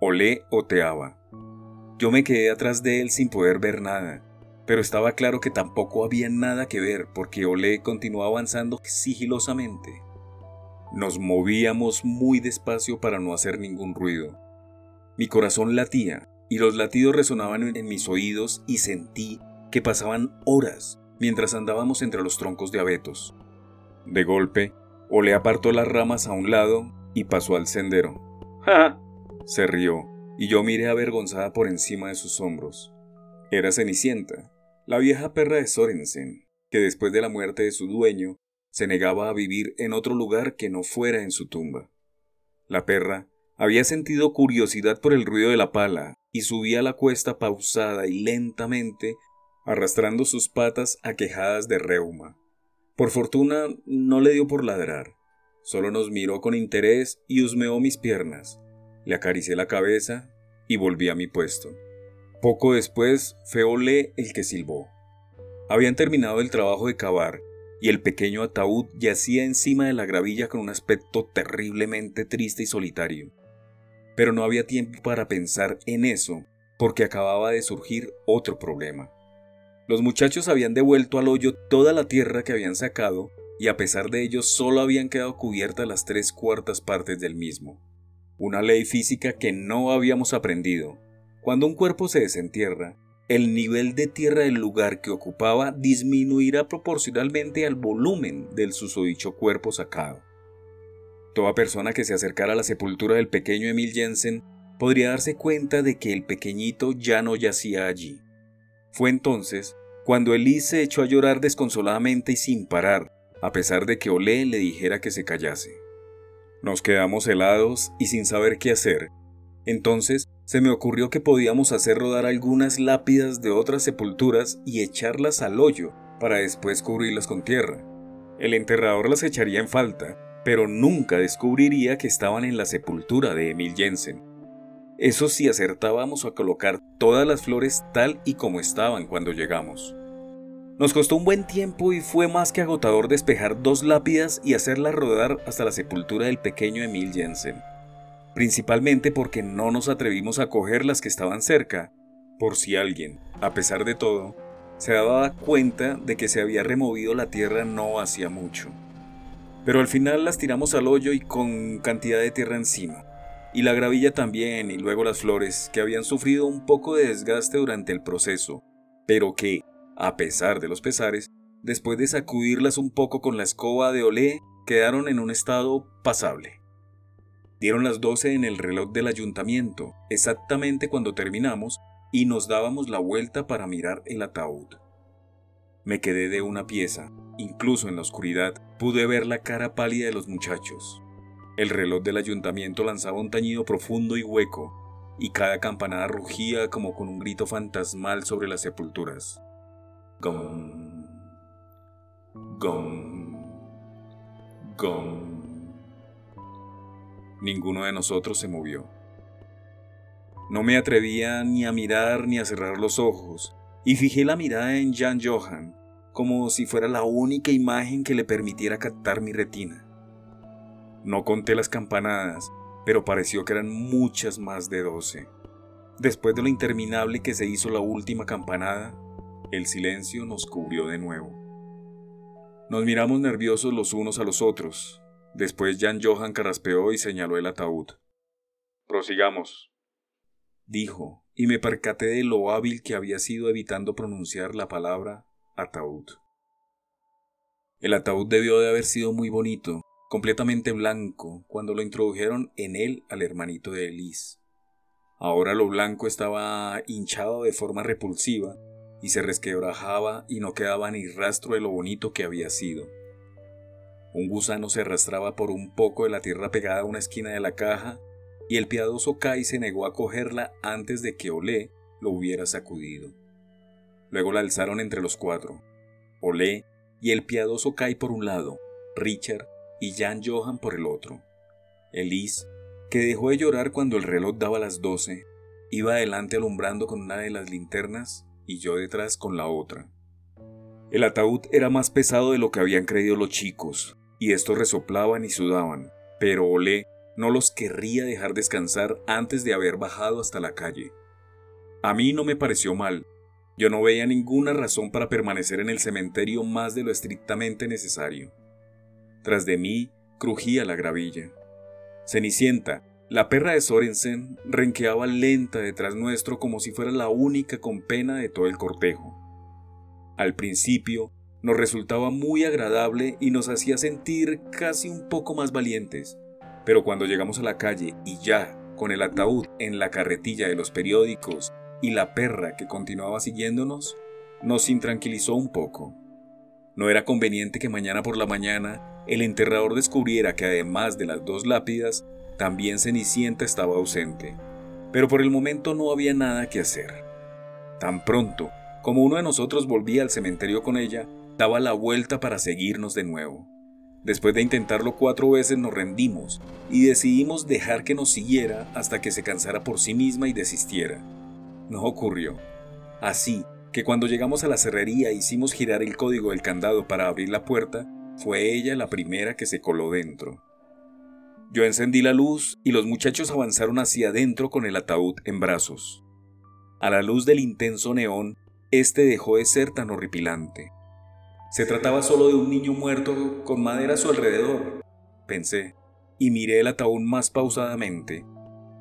Olé oteaba. Yo me quedé atrás de él sin poder ver nada, pero estaba claro que tampoco había nada que ver porque Olé continuó avanzando sigilosamente. Nos movíamos muy despacio para no hacer ningún ruido. Mi corazón latía y los latidos resonaban en mis oídos y sentí que pasaban horas mientras andábamos entre los troncos de abetos. De golpe, Ole apartó las ramas a un lado y pasó al sendero. ¡Ja! Se rió y yo miré avergonzada por encima de sus hombros. Era Cenicienta, la vieja perra de Sorensen, que después de la muerte de su dueño se negaba a vivir en otro lugar que no fuera en su tumba. La perra había sentido curiosidad por el ruido de la pala y subía la cuesta pausada y lentamente, arrastrando sus patas aquejadas de reuma. Por fortuna no le dio por ladrar, solo nos miró con interés y husmeó mis piernas. Le acaricié la cabeza y volví a mi puesto. Poco después fue Olé el que silbó. Habían terminado el trabajo de cavar y el pequeño ataúd yacía encima de la gravilla con un aspecto terriblemente triste y solitario. Pero no había tiempo para pensar en eso, porque acababa de surgir otro problema. Los muchachos habían devuelto al hoyo toda la tierra que habían sacado, y a pesar de ello solo habían quedado cubiertas las tres cuartas partes del mismo. Una ley física que no habíamos aprendido. Cuando un cuerpo se desentierra, el nivel de tierra del lugar que ocupaba disminuirá proporcionalmente al volumen del susodicho cuerpo sacado. Toda persona que se acercara a la sepultura del pequeño Emil Jensen podría darse cuenta de que el pequeñito ya no yacía allí. Fue entonces cuando Elise se echó a llorar desconsoladamente y sin parar, a pesar de que Olé le dijera que se callase. Nos quedamos helados y sin saber qué hacer. Entonces se me ocurrió que podíamos hacer rodar algunas lápidas de otras sepulturas y echarlas al hoyo para después cubrirlas con tierra. El enterrador las echaría en falta, pero nunca descubriría que estaban en la sepultura de Emil Jensen. Eso si acertábamos a colocar todas las flores tal y como estaban cuando llegamos. Nos costó un buen tiempo y fue más que agotador despejar dos lápidas y hacerlas rodar hasta la sepultura del pequeño Emil Jensen principalmente porque no nos atrevimos a coger las que estaban cerca, por si alguien, a pesar de todo, se daba cuenta de que se había removido la tierra no hacía mucho. Pero al final las tiramos al hoyo y con cantidad de tierra encima, y la gravilla también, y luego las flores, que habían sufrido un poco de desgaste durante el proceso, pero que, a pesar de los pesares, después de sacudirlas un poco con la escoba de olé, quedaron en un estado pasable. Dieron las doce en el reloj del ayuntamiento, exactamente cuando terminamos, y nos dábamos la vuelta para mirar el ataúd. Me quedé de una pieza, incluso en la oscuridad pude ver la cara pálida de los muchachos. El reloj del ayuntamiento lanzaba un tañido profundo y hueco, y cada campanada rugía como con un grito fantasmal sobre las sepulturas. Gong. Gong. Gong. Ninguno de nosotros se movió. No me atrevía ni a mirar ni a cerrar los ojos, y fijé la mirada en Jan Johan, como si fuera la única imagen que le permitiera captar mi retina. No conté las campanadas, pero pareció que eran muchas más de doce. Después de lo interminable que se hizo la última campanada, el silencio nos cubrió de nuevo. Nos miramos nerviosos los unos a los otros. Después Jan Johan carraspeó y señaló el ataúd. Prosigamos, dijo, y me percaté de lo hábil que había sido evitando pronunciar la palabra ataúd. El ataúd debió de haber sido muy bonito, completamente blanco, cuando lo introdujeron en él al hermanito de Elise. Ahora lo blanco estaba hinchado de forma repulsiva y se resquebrajaba y no quedaba ni rastro de lo bonito que había sido. Un gusano se arrastraba por un poco de la tierra pegada a una esquina de la caja y el piadoso Kai se negó a cogerla antes de que Olé lo hubiera sacudido. Luego la alzaron entre los cuatro. Olé y el piadoso Kai por un lado, Richard y Jan Johan por el otro. Elise, que dejó de llorar cuando el reloj daba las doce, iba adelante alumbrando con una de las linternas y yo detrás con la otra. El ataúd era más pesado de lo que habían creído los chicos, y estos resoplaban y sudaban, pero Olé no los querría dejar descansar antes de haber bajado hasta la calle. A mí no me pareció mal. Yo no veía ninguna razón para permanecer en el cementerio más de lo estrictamente necesario. Tras de mí crujía la gravilla. Cenicienta, la perra de Sorensen, renqueaba lenta detrás nuestro como si fuera la única con pena de todo el cortejo. Al principio nos resultaba muy agradable y nos hacía sentir casi un poco más valientes, pero cuando llegamos a la calle y ya, con el ataúd en la carretilla de los periódicos y la perra que continuaba siguiéndonos, nos intranquilizó un poco. No era conveniente que mañana por la mañana el enterrador descubriera que además de las dos lápidas, también Cenicienta estaba ausente. Pero por el momento no había nada que hacer. Tan pronto como uno de nosotros volvía al cementerio con ella, daba la vuelta para seguirnos de nuevo. Después de intentarlo cuatro veces nos rendimos y decidimos dejar que nos siguiera hasta que se cansara por sí misma y desistiera. No ocurrió. Así que cuando llegamos a la cerrería hicimos girar el código del candado para abrir la puerta fue ella la primera que se coló dentro. Yo encendí la luz y los muchachos avanzaron hacia adentro con el ataúd en brazos. A la luz del intenso neón, este dejó de ser tan horripilante. Se trataba solo de un niño muerto con madera a su alrededor, pensé, y miré el ataúd más pausadamente,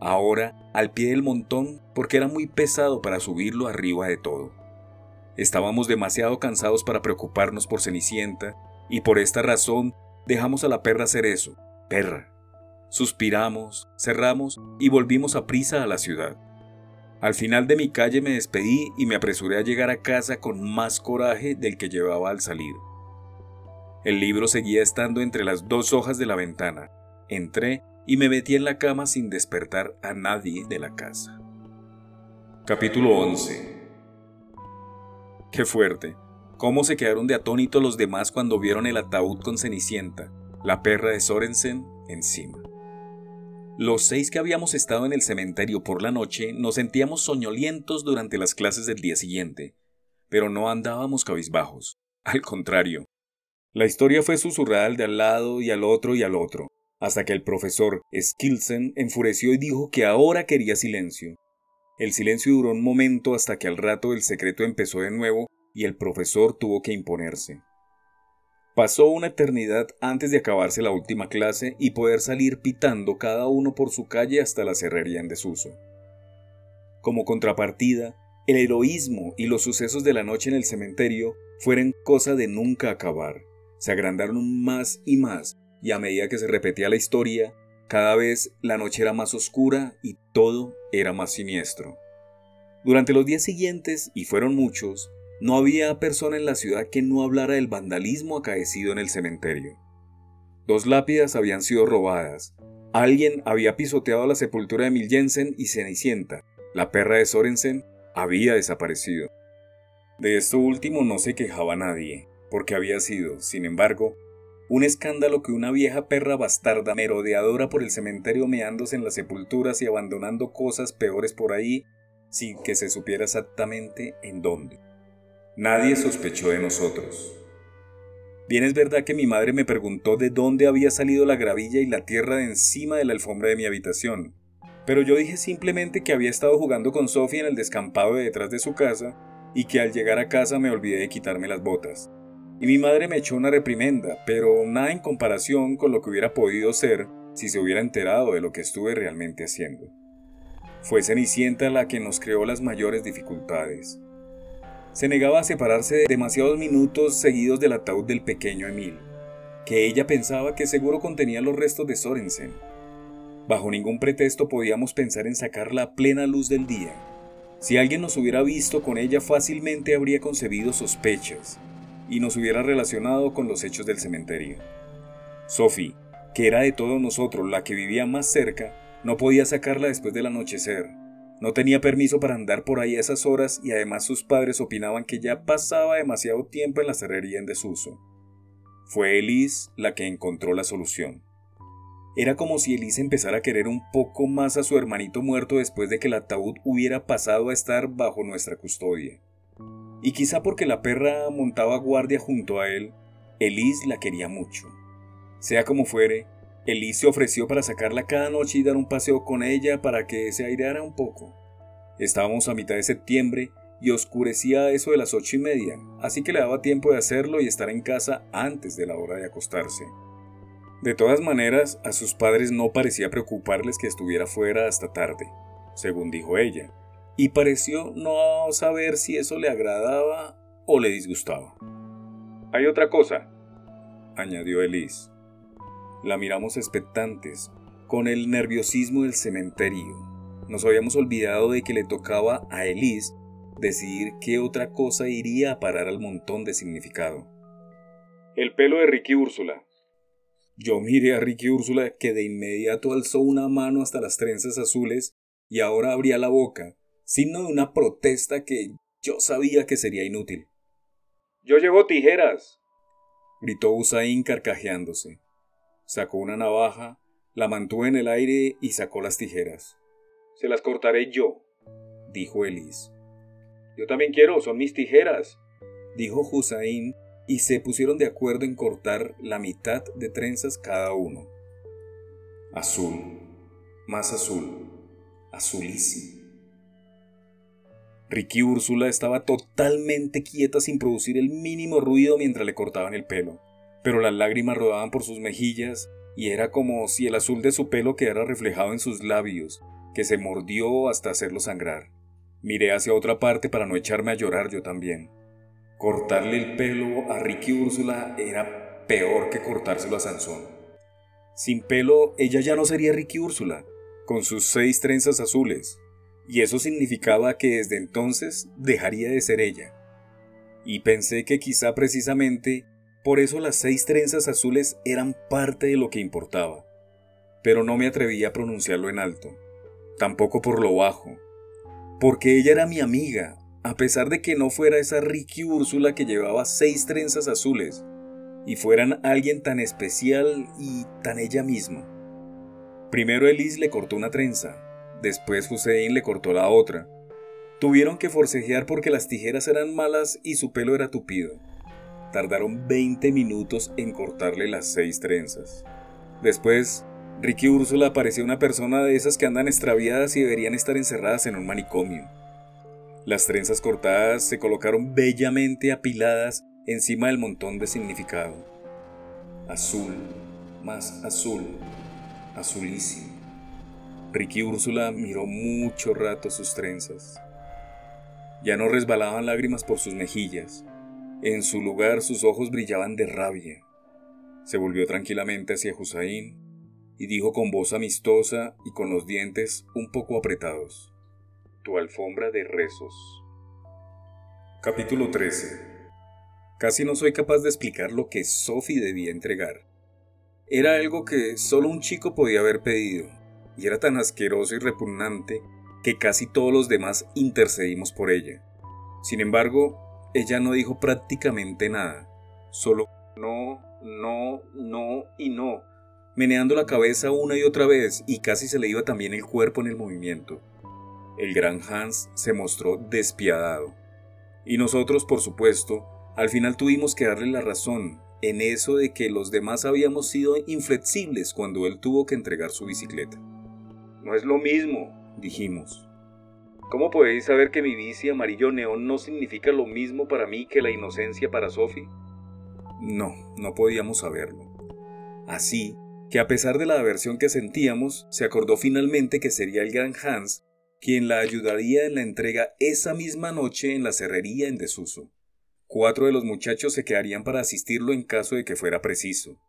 ahora al pie del montón porque era muy pesado para subirlo arriba de todo. Estábamos demasiado cansados para preocuparnos por Cenicienta y por esta razón dejamos a la perra hacer eso, perra. Suspiramos, cerramos y volvimos a prisa a la ciudad. Al final de mi calle me despedí y me apresuré a llegar a casa con más coraje del que llevaba al salir. El libro seguía estando entre las dos hojas de la ventana. Entré y me metí en la cama sin despertar a nadie de la casa. Capítulo 11 Qué fuerte. ¿Cómo se quedaron de atónito los demás cuando vieron el ataúd con Cenicienta, la perra de Sorensen, encima? Los seis que habíamos estado en el cementerio por la noche nos sentíamos soñolientos durante las clases del día siguiente, pero no andábamos cabizbajos. Al contrario. La historia fue susurrada al de al lado y al otro y al otro, hasta que el profesor Skilsen enfureció y dijo que ahora quería silencio. El silencio duró un momento hasta que al rato el secreto empezó de nuevo y el profesor tuvo que imponerse. Pasó una eternidad antes de acabarse la última clase y poder salir pitando cada uno por su calle hasta la cerrería en desuso. Como contrapartida, el heroísmo y los sucesos de la noche en el cementerio fueron cosa de nunca acabar. Se agrandaron más y más, y a medida que se repetía la historia, cada vez la noche era más oscura y todo era más siniestro. Durante los días siguientes, y fueron muchos, no había persona en la ciudad que no hablara del vandalismo acaecido en el cementerio. Dos lápidas habían sido robadas. Alguien había pisoteado la sepultura de Mil Jensen y Cenicienta. La perra de Sorensen había desaparecido. De esto último no se quejaba nadie, porque había sido, sin embargo, un escándalo que una vieja perra bastarda merodeadora por el cementerio meándose en las sepulturas y abandonando cosas peores por ahí sin que se supiera exactamente en dónde. Nadie sospechó de nosotros. Bien es verdad que mi madre me preguntó de dónde había salido la gravilla y la tierra de encima de la alfombra de mi habitación, pero yo dije simplemente que había estado jugando con Sofía en el descampado de detrás de su casa y que al llegar a casa me olvidé de quitarme las botas. Y mi madre me echó una reprimenda, pero nada en comparación con lo que hubiera podido ser si se hubiera enterado de lo que estuve realmente haciendo. Fue Cenicienta la que nos creó las mayores dificultades. Se negaba a separarse demasiados minutos seguidos del ataúd del pequeño Emil, que ella pensaba que seguro contenía los restos de Sorensen. Bajo ningún pretexto podíamos pensar en sacarla a plena luz del día. Si alguien nos hubiera visto con ella fácilmente habría concebido sospechas y nos hubiera relacionado con los hechos del cementerio. Sophie, que era de todos nosotros la que vivía más cerca, no podía sacarla después del anochecer, no tenía permiso para andar por ahí a esas horas y además sus padres opinaban que ya pasaba demasiado tiempo en la cerrería en desuso. Fue Elise la que encontró la solución. Era como si Elise empezara a querer un poco más a su hermanito muerto después de que el ataúd hubiera pasado a estar bajo nuestra custodia. Y quizá porque la perra montaba guardia junto a él, Elise la quería mucho. Sea como fuere, Elise se ofreció para sacarla cada noche y dar un paseo con ella para que se aireara un poco. Estábamos a mitad de septiembre y oscurecía eso de las ocho y media, así que le daba tiempo de hacerlo y estar en casa antes de la hora de acostarse. De todas maneras, a sus padres no parecía preocuparles que estuviera fuera hasta tarde, según dijo ella, y pareció no saber si eso le agradaba o le disgustaba. Hay otra cosa, añadió Elise. La miramos expectantes, con el nerviosismo del cementerio. Nos habíamos olvidado de que le tocaba a Elise decidir qué otra cosa iría a parar al montón de significado. El pelo de Ricky Úrsula. Yo miré a Ricky Úrsula que de inmediato alzó una mano hasta las trenzas azules y ahora abría la boca, signo de una protesta que yo sabía que sería inútil. Yo llevo tijeras, gritó Usain carcajeándose. Sacó una navaja, la mantuvo en el aire y sacó las tijeras. Se las cortaré yo, dijo Elise. Yo también quiero, son mis tijeras, dijo Hussein, y se pusieron de acuerdo en cortar la mitad de trenzas cada uno. Azul, más azul, azulísimo. Ricky Úrsula estaba totalmente quieta sin producir el mínimo ruido mientras le cortaban el pelo pero las lágrimas rodaban por sus mejillas y era como si el azul de su pelo quedara reflejado en sus labios, que se mordió hasta hacerlo sangrar. Miré hacia otra parte para no echarme a llorar yo también. Cortarle el pelo a Ricky Úrsula era peor que cortárselo a Sansón. Sin pelo, ella ya no sería Ricky Úrsula, con sus seis trenzas azules, y eso significaba que desde entonces dejaría de ser ella. Y pensé que quizá precisamente por eso las seis trenzas azules eran parte de lo que importaba. Pero no me atreví a pronunciarlo en alto, tampoco por lo bajo, porque ella era mi amiga, a pesar de que no fuera esa Ricky Úrsula que llevaba seis trenzas azules, y fueran alguien tan especial y tan ella misma. Primero Elise le cortó una trenza, después Hussein le cortó la otra. Tuvieron que forcejear porque las tijeras eran malas y su pelo era tupido. Tardaron 20 minutos en cortarle las seis trenzas. Después, Ricky Úrsula parecía una persona de esas que andan extraviadas y deberían estar encerradas en un manicomio. Las trenzas cortadas se colocaron bellamente apiladas encima del montón de significado. azul, más azul, azulísimo. Ricky Úrsula miró mucho rato sus trenzas. Ya no resbalaban lágrimas por sus mejillas. En su lugar sus ojos brillaban de rabia. Se volvió tranquilamente hacia Hussein y dijo con voz amistosa y con los dientes un poco apretados. Tu alfombra de rezos. Capítulo 13. Casi no soy capaz de explicar lo que Sophie debía entregar. Era algo que solo un chico podía haber pedido, y era tan asqueroso y repugnante que casi todos los demás intercedimos por ella. Sin embargo, ella no dijo prácticamente nada, solo no, no, no y no, meneando la cabeza una y otra vez y casi se le iba también el cuerpo en el movimiento. El gran Hans se mostró despiadado. Y nosotros, por supuesto, al final tuvimos que darle la razón en eso de que los demás habíamos sido inflexibles cuando él tuvo que entregar su bicicleta. No es lo mismo, dijimos. ¿Cómo podéis saber que mi bici amarillo neón no significa lo mismo para mí que la inocencia para Sophie? No, no podíamos saberlo. Así que a pesar de la aversión que sentíamos, se acordó finalmente que sería el gran Hans quien la ayudaría en la entrega esa misma noche en la cerrería en desuso. Cuatro de los muchachos se quedarían para asistirlo en caso de que fuera preciso.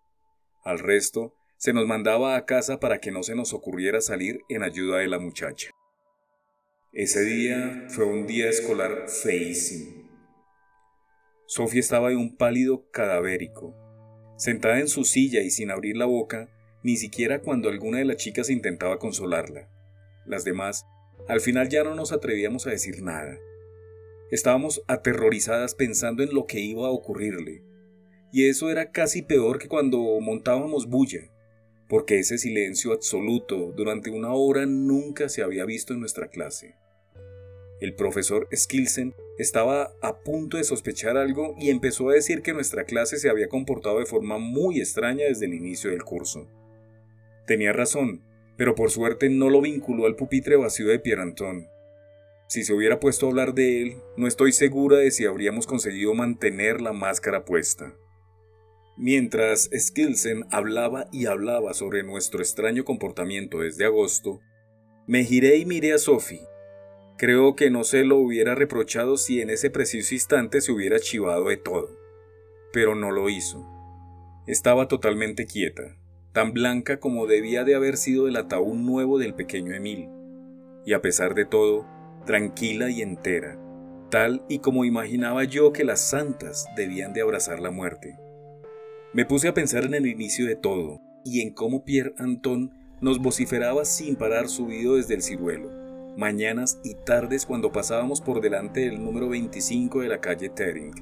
Al resto, se nos mandaba a casa para que no se nos ocurriera salir en ayuda de la muchacha. Ese día fue un día escolar feísimo. Sofía estaba de un pálido cadavérico. Sentada en su silla y sin abrir la boca, ni siquiera cuando alguna de las chicas intentaba consolarla. Las demás, al final ya no nos atrevíamos a decir nada. Estábamos aterrorizadas pensando en lo que iba a ocurrirle. Y eso era casi peor que cuando montábamos bulla, porque ese silencio absoluto durante una hora nunca se había visto en nuestra clase. El profesor Skilsen estaba a punto de sospechar algo y empezó a decir que nuestra clase se había comportado de forma muy extraña desde el inicio del curso. Tenía razón, pero por suerte no lo vinculó al pupitre vacío de Pierre Anton. Si se hubiera puesto a hablar de él, no estoy segura de si habríamos conseguido mantener la máscara puesta. Mientras Skilsen hablaba y hablaba sobre nuestro extraño comportamiento desde agosto, me giré y miré a Sophie. Creo que no se lo hubiera reprochado si en ese preciso instante se hubiera chivado de todo. Pero no lo hizo. Estaba totalmente quieta, tan blanca como debía de haber sido el ataúd nuevo del pequeño Emil. Y a pesar de todo, tranquila y entera, tal y como imaginaba yo que las santas debían de abrazar la muerte. Me puse a pensar en el inicio de todo y en cómo Pierre Anton nos vociferaba sin parar subido desde el ciruelo, mañanas y tardes cuando pasábamos por delante del número 25 de la calle Tering.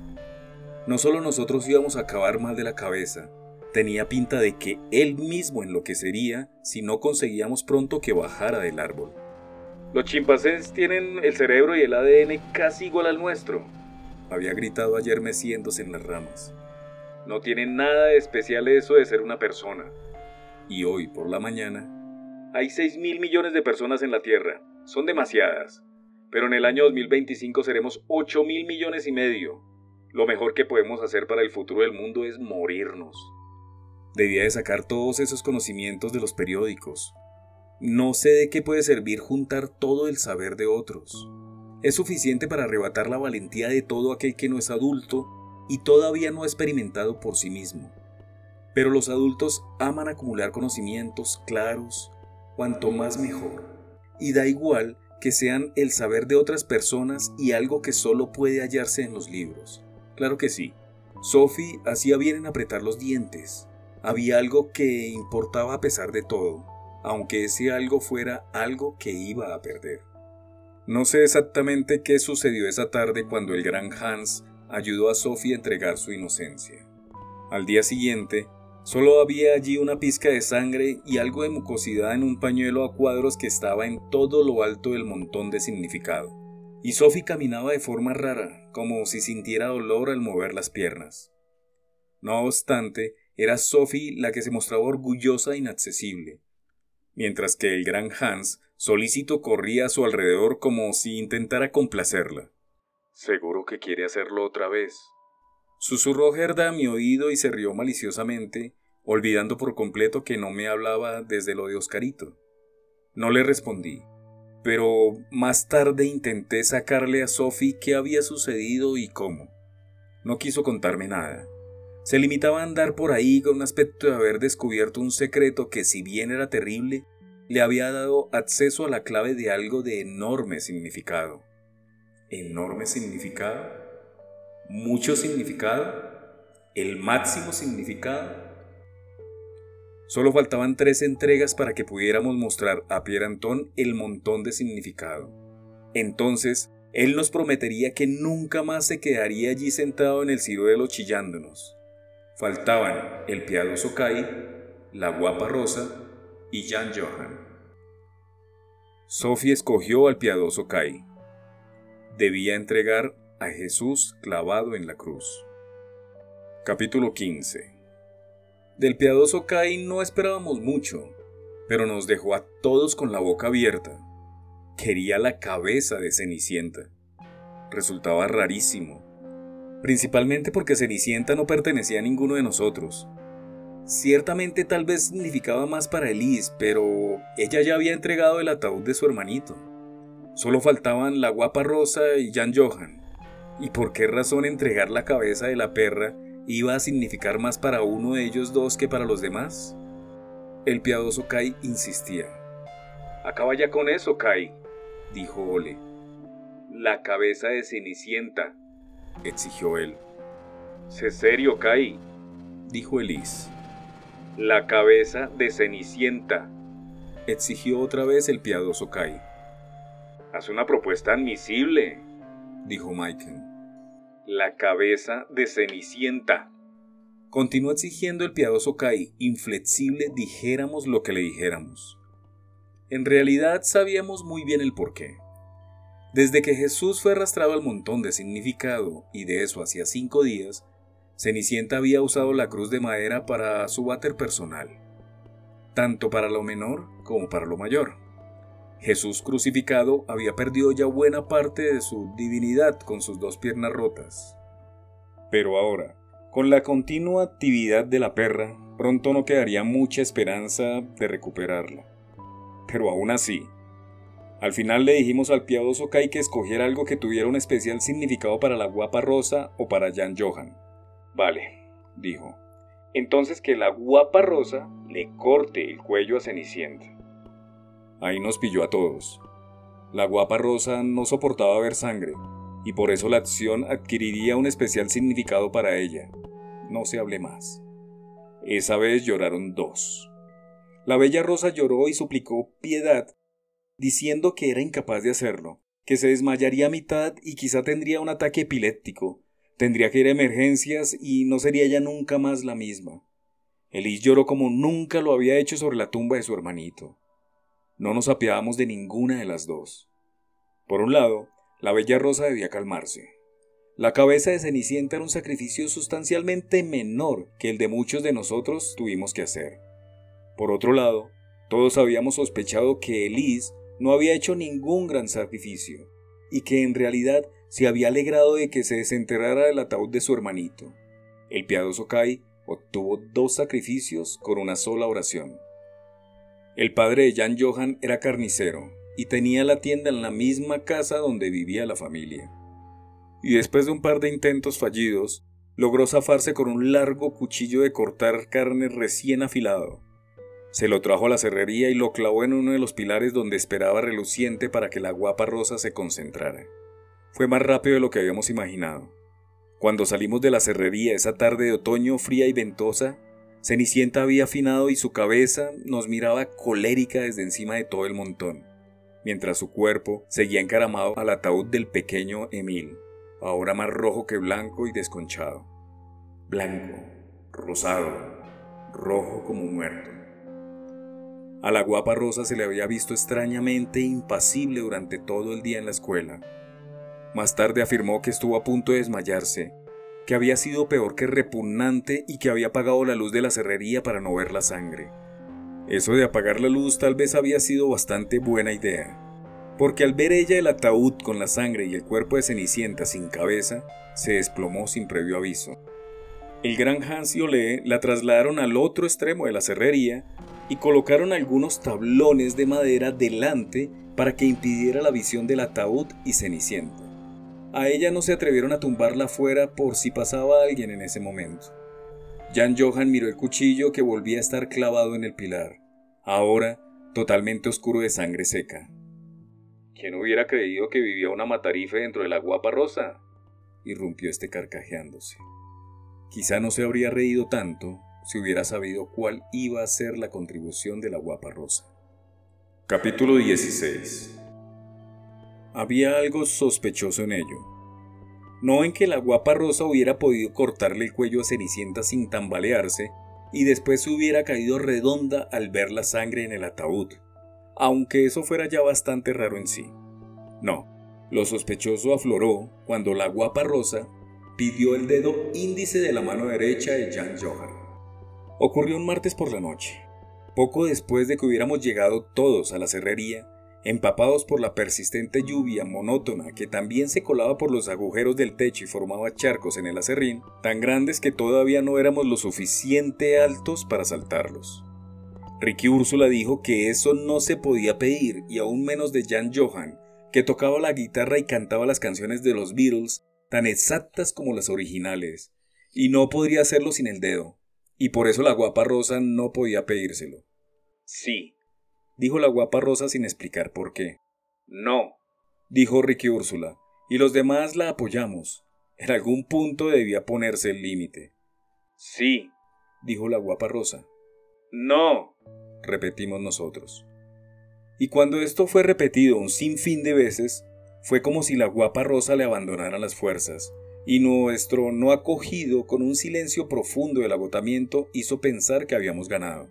No solo nosotros íbamos a acabar mal de la cabeza, tenía pinta de que él mismo enloquecería si no conseguíamos pronto que bajara del árbol. Los chimpancés tienen el cerebro y el ADN casi igual al nuestro, había gritado ayer meciéndose en las ramas. No tiene nada de especial eso de ser una persona. Y hoy por la mañana... Hay 6 mil millones de personas en la Tierra. Son demasiadas. Pero en el año 2025 seremos 8 mil millones y medio. Lo mejor que podemos hacer para el futuro del mundo es morirnos. Debía de sacar todos esos conocimientos de los periódicos, no sé de qué puede servir juntar todo el saber de otros. Es suficiente para arrebatar la valentía de todo aquel que no es adulto y todavía no ha experimentado por sí mismo. Pero los adultos aman acumular conocimientos claros, cuanto más mejor. Y da igual que sean el saber de otras personas y algo que solo puede hallarse en los libros. Claro que sí. Sophie hacía bien en apretar los dientes. Había algo que importaba a pesar de todo aunque ese algo fuera algo que iba a perder. No sé exactamente qué sucedió esa tarde cuando el gran Hans ayudó a Sophie a entregar su inocencia. Al día siguiente, solo había allí una pizca de sangre y algo de mucosidad en un pañuelo a cuadros que estaba en todo lo alto del montón de significado. Y Sophie caminaba de forma rara, como si sintiera dolor al mover las piernas. No obstante, era Sophie la que se mostraba orgullosa e inaccesible, mientras que el gran Hans solícito corría a su alrededor como si intentara complacerla. Seguro que quiere hacerlo otra vez. Susurró Gerda a mi oído y se rió maliciosamente, olvidando por completo que no me hablaba desde lo de Oscarito. No le respondí, pero más tarde intenté sacarle a Sophie qué había sucedido y cómo. No quiso contarme nada. Se limitaba a andar por ahí con un aspecto de haber descubierto un secreto que si bien era terrible, le había dado acceso a la clave de algo de enorme significado. ¿Enorme significado? ¿Mucho significado? ¿El máximo significado? Solo faltaban tres entregas para que pudiéramos mostrar a Pierre Anton el montón de significado. Entonces, él nos prometería que nunca más se quedaría allí sentado en el ciruelo chillándonos. Faltaban el piadoso Kai, la guapa Rosa y Jan Johan. Sophie escogió al piadoso Kai. Debía entregar a Jesús clavado en la cruz. Capítulo 15 Del piadoso Kai no esperábamos mucho, pero nos dejó a todos con la boca abierta. Quería la cabeza de Cenicienta. Resultaba rarísimo principalmente porque Cenicienta no pertenecía a ninguno de nosotros. Ciertamente tal vez significaba más para Elise, pero ella ya había entregado el ataúd de su hermanito. Solo faltaban la guapa Rosa y Jan Johan. ¿Y por qué razón entregar la cabeza de la perra iba a significar más para uno de ellos dos que para los demás? El piadoso Kai insistía. Acaba ya con eso, Kai, dijo Ole. La cabeza de Cenicienta, exigió él. Sé serio, Kai, dijo Elise. La cabeza de Cenicienta, exigió otra vez el piadoso Kai. Haz una propuesta admisible, dijo Michael. La cabeza de Cenicienta. Continuó exigiendo el piadoso Kai, inflexible dijéramos lo que le dijéramos. En realidad sabíamos muy bien el porqué. Desde que Jesús fue arrastrado al montón de significado, y de eso hacía cinco días, Cenicienta había usado la cruz de madera para su váter personal, tanto para lo menor como para lo mayor. Jesús crucificado había perdido ya buena parte de su divinidad con sus dos piernas rotas. Pero ahora, con la continua actividad de la perra, pronto no quedaría mucha esperanza de recuperarla. Pero aún así, al final le dijimos al piadoso Kai que escogiera algo que tuviera un especial significado para la guapa Rosa o para Jan Johan. Vale, dijo. Entonces que la guapa Rosa le corte el cuello a Cenicienta. Ahí nos pilló a todos. La guapa Rosa no soportaba ver sangre, y por eso la acción adquiriría un especial significado para ella. No se hable más. Esa vez lloraron dos. La bella Rosa lloró y suplicó piedad diciendo que era incapaz de hacerlo, que se desmayaría a mitad y quizá tendría un ataque epiléptico, tendría que ir a emergencias y no sería ya nunca más la misma. Elis lloró como nunca lo había hecho sobre la tumba de su hermanito. No nos apiábamos de ninguna de las dos. Por un lado, la bella Rosa debía calmarse. La cabeza de Cenicienta era un sacrificio sustancialmente menor que el de muchos de nosotros tuvimos que hacer. Por otro lado, todos habíamos sospechado que Elise no había hecho ningún gran sacrificio, y que en realidad se había alegrado de que se desenterrara el ataúd de su hermanito. El piadoso Kai obtuvo dos sacrificios con una sola oración. El padre de Jan Johan era carnicero y tenía la tienda en la misma casa donde vivía la familia. Y después de un par de intentos fallidos, logró zafarse con un largo cuchillo de cortar carne recién afilado. Se lo trajo a la cerrería y lo clavó en uno de los pilares donde esperaba reluciente para que la guapa rosa se concentrara. Fue más rápido de lo que habíamos imaginado. Cuando salimos de la cerrería esa tarde de otoño fría y ventosa, Cenicienta había afinado y su cabeza nos miraba colérica desde encima de todo el montón, mientras su cuerpo seguía encaramado al ataúd del pequeño Emil, ahora más rojo que blanco y desconchado. Blanco, rosado, rojo como muerto. A la guapa Rosa se le había visto extrañamente impasible durante todo el día en la escuela. Más tarde afirmó que estuvo a punto de desmayarse, que había sido peor que repugnante y que había apagado la luz de la cerrería para no ver la sangre. Eso de apagar la luz tal vez había sido bastante buena idea, porque al ver ella el ataúd con la sangre y el cuerpo de Cenicienta sin cabeza, se desplomó sin previo aviso. El gran Hans y Olé la trasladaron al otro extremo de la cerrería y colocaron algunos tablones de madera delante para que impidiera la visión del ataúd y Cenicienta. A ella no se atrevieron a tumbarla fuera por si pasaba alguien en ese momento. Jan Johan miró el cuchillo que volvía a estar clavado en el pilar, ahora totalmente oscuro de sangre seca. ¿Quién hubiera creído que vivía una matarife dentro de la guapa rosa? irrumpió este carcajeándose. Quizá no se habría reído tanto si hubiera sabido cuál iba a ser la contribución de la guapa rosa. Capítulo 16 Había algo sospechoso en ello. No en que la guapa rosa hubiera podido cortarle el cuello a Cenicienta sin tambalearse y después se hubiera caído redonda al ver la sangre en el ataúd, aunque eso fuera ya bastante raro en sí. No, lo sospechoso afloró cuando la guapa rosa pidió el dedo índice de la mano derecha de Jan Johan. Ocurrió un martes por la noche. Poco después de que hubiéramos llegado todos a la cerrería, empapados por la persistente lluvia monótona que también se colaba por los agujeros del techo y formaba charcos en el acerrín, tan grandes que todavía no éramos lo suficiente altos para saltarlos. Ricky Úrsula dijo que eso no se podía pedir y aún menos de Jan Johan, que tocaba la guitarra y cantaba las canciones de los Beatles tan exactas como las originales, y no podría hacerlo sin el dedo y por eso la guapa Rosa no podía pedírselo. Sí, dijo la guapa Rosa sin explicar por qué. No, dijo Ricky Úrsula, y los demás la apoyamos. En algún punto debía ponerse el límite. Sí, dijo la guapa Rosa. No, repetimos nosotros. Y cuando esto fue repetido un sinfín de veces, fue como si la guapa Rosa le abandonara las fuerzas, y nuestro no acogido con un silencio profundo del agotamiento hizo pensar que habíamos ganado.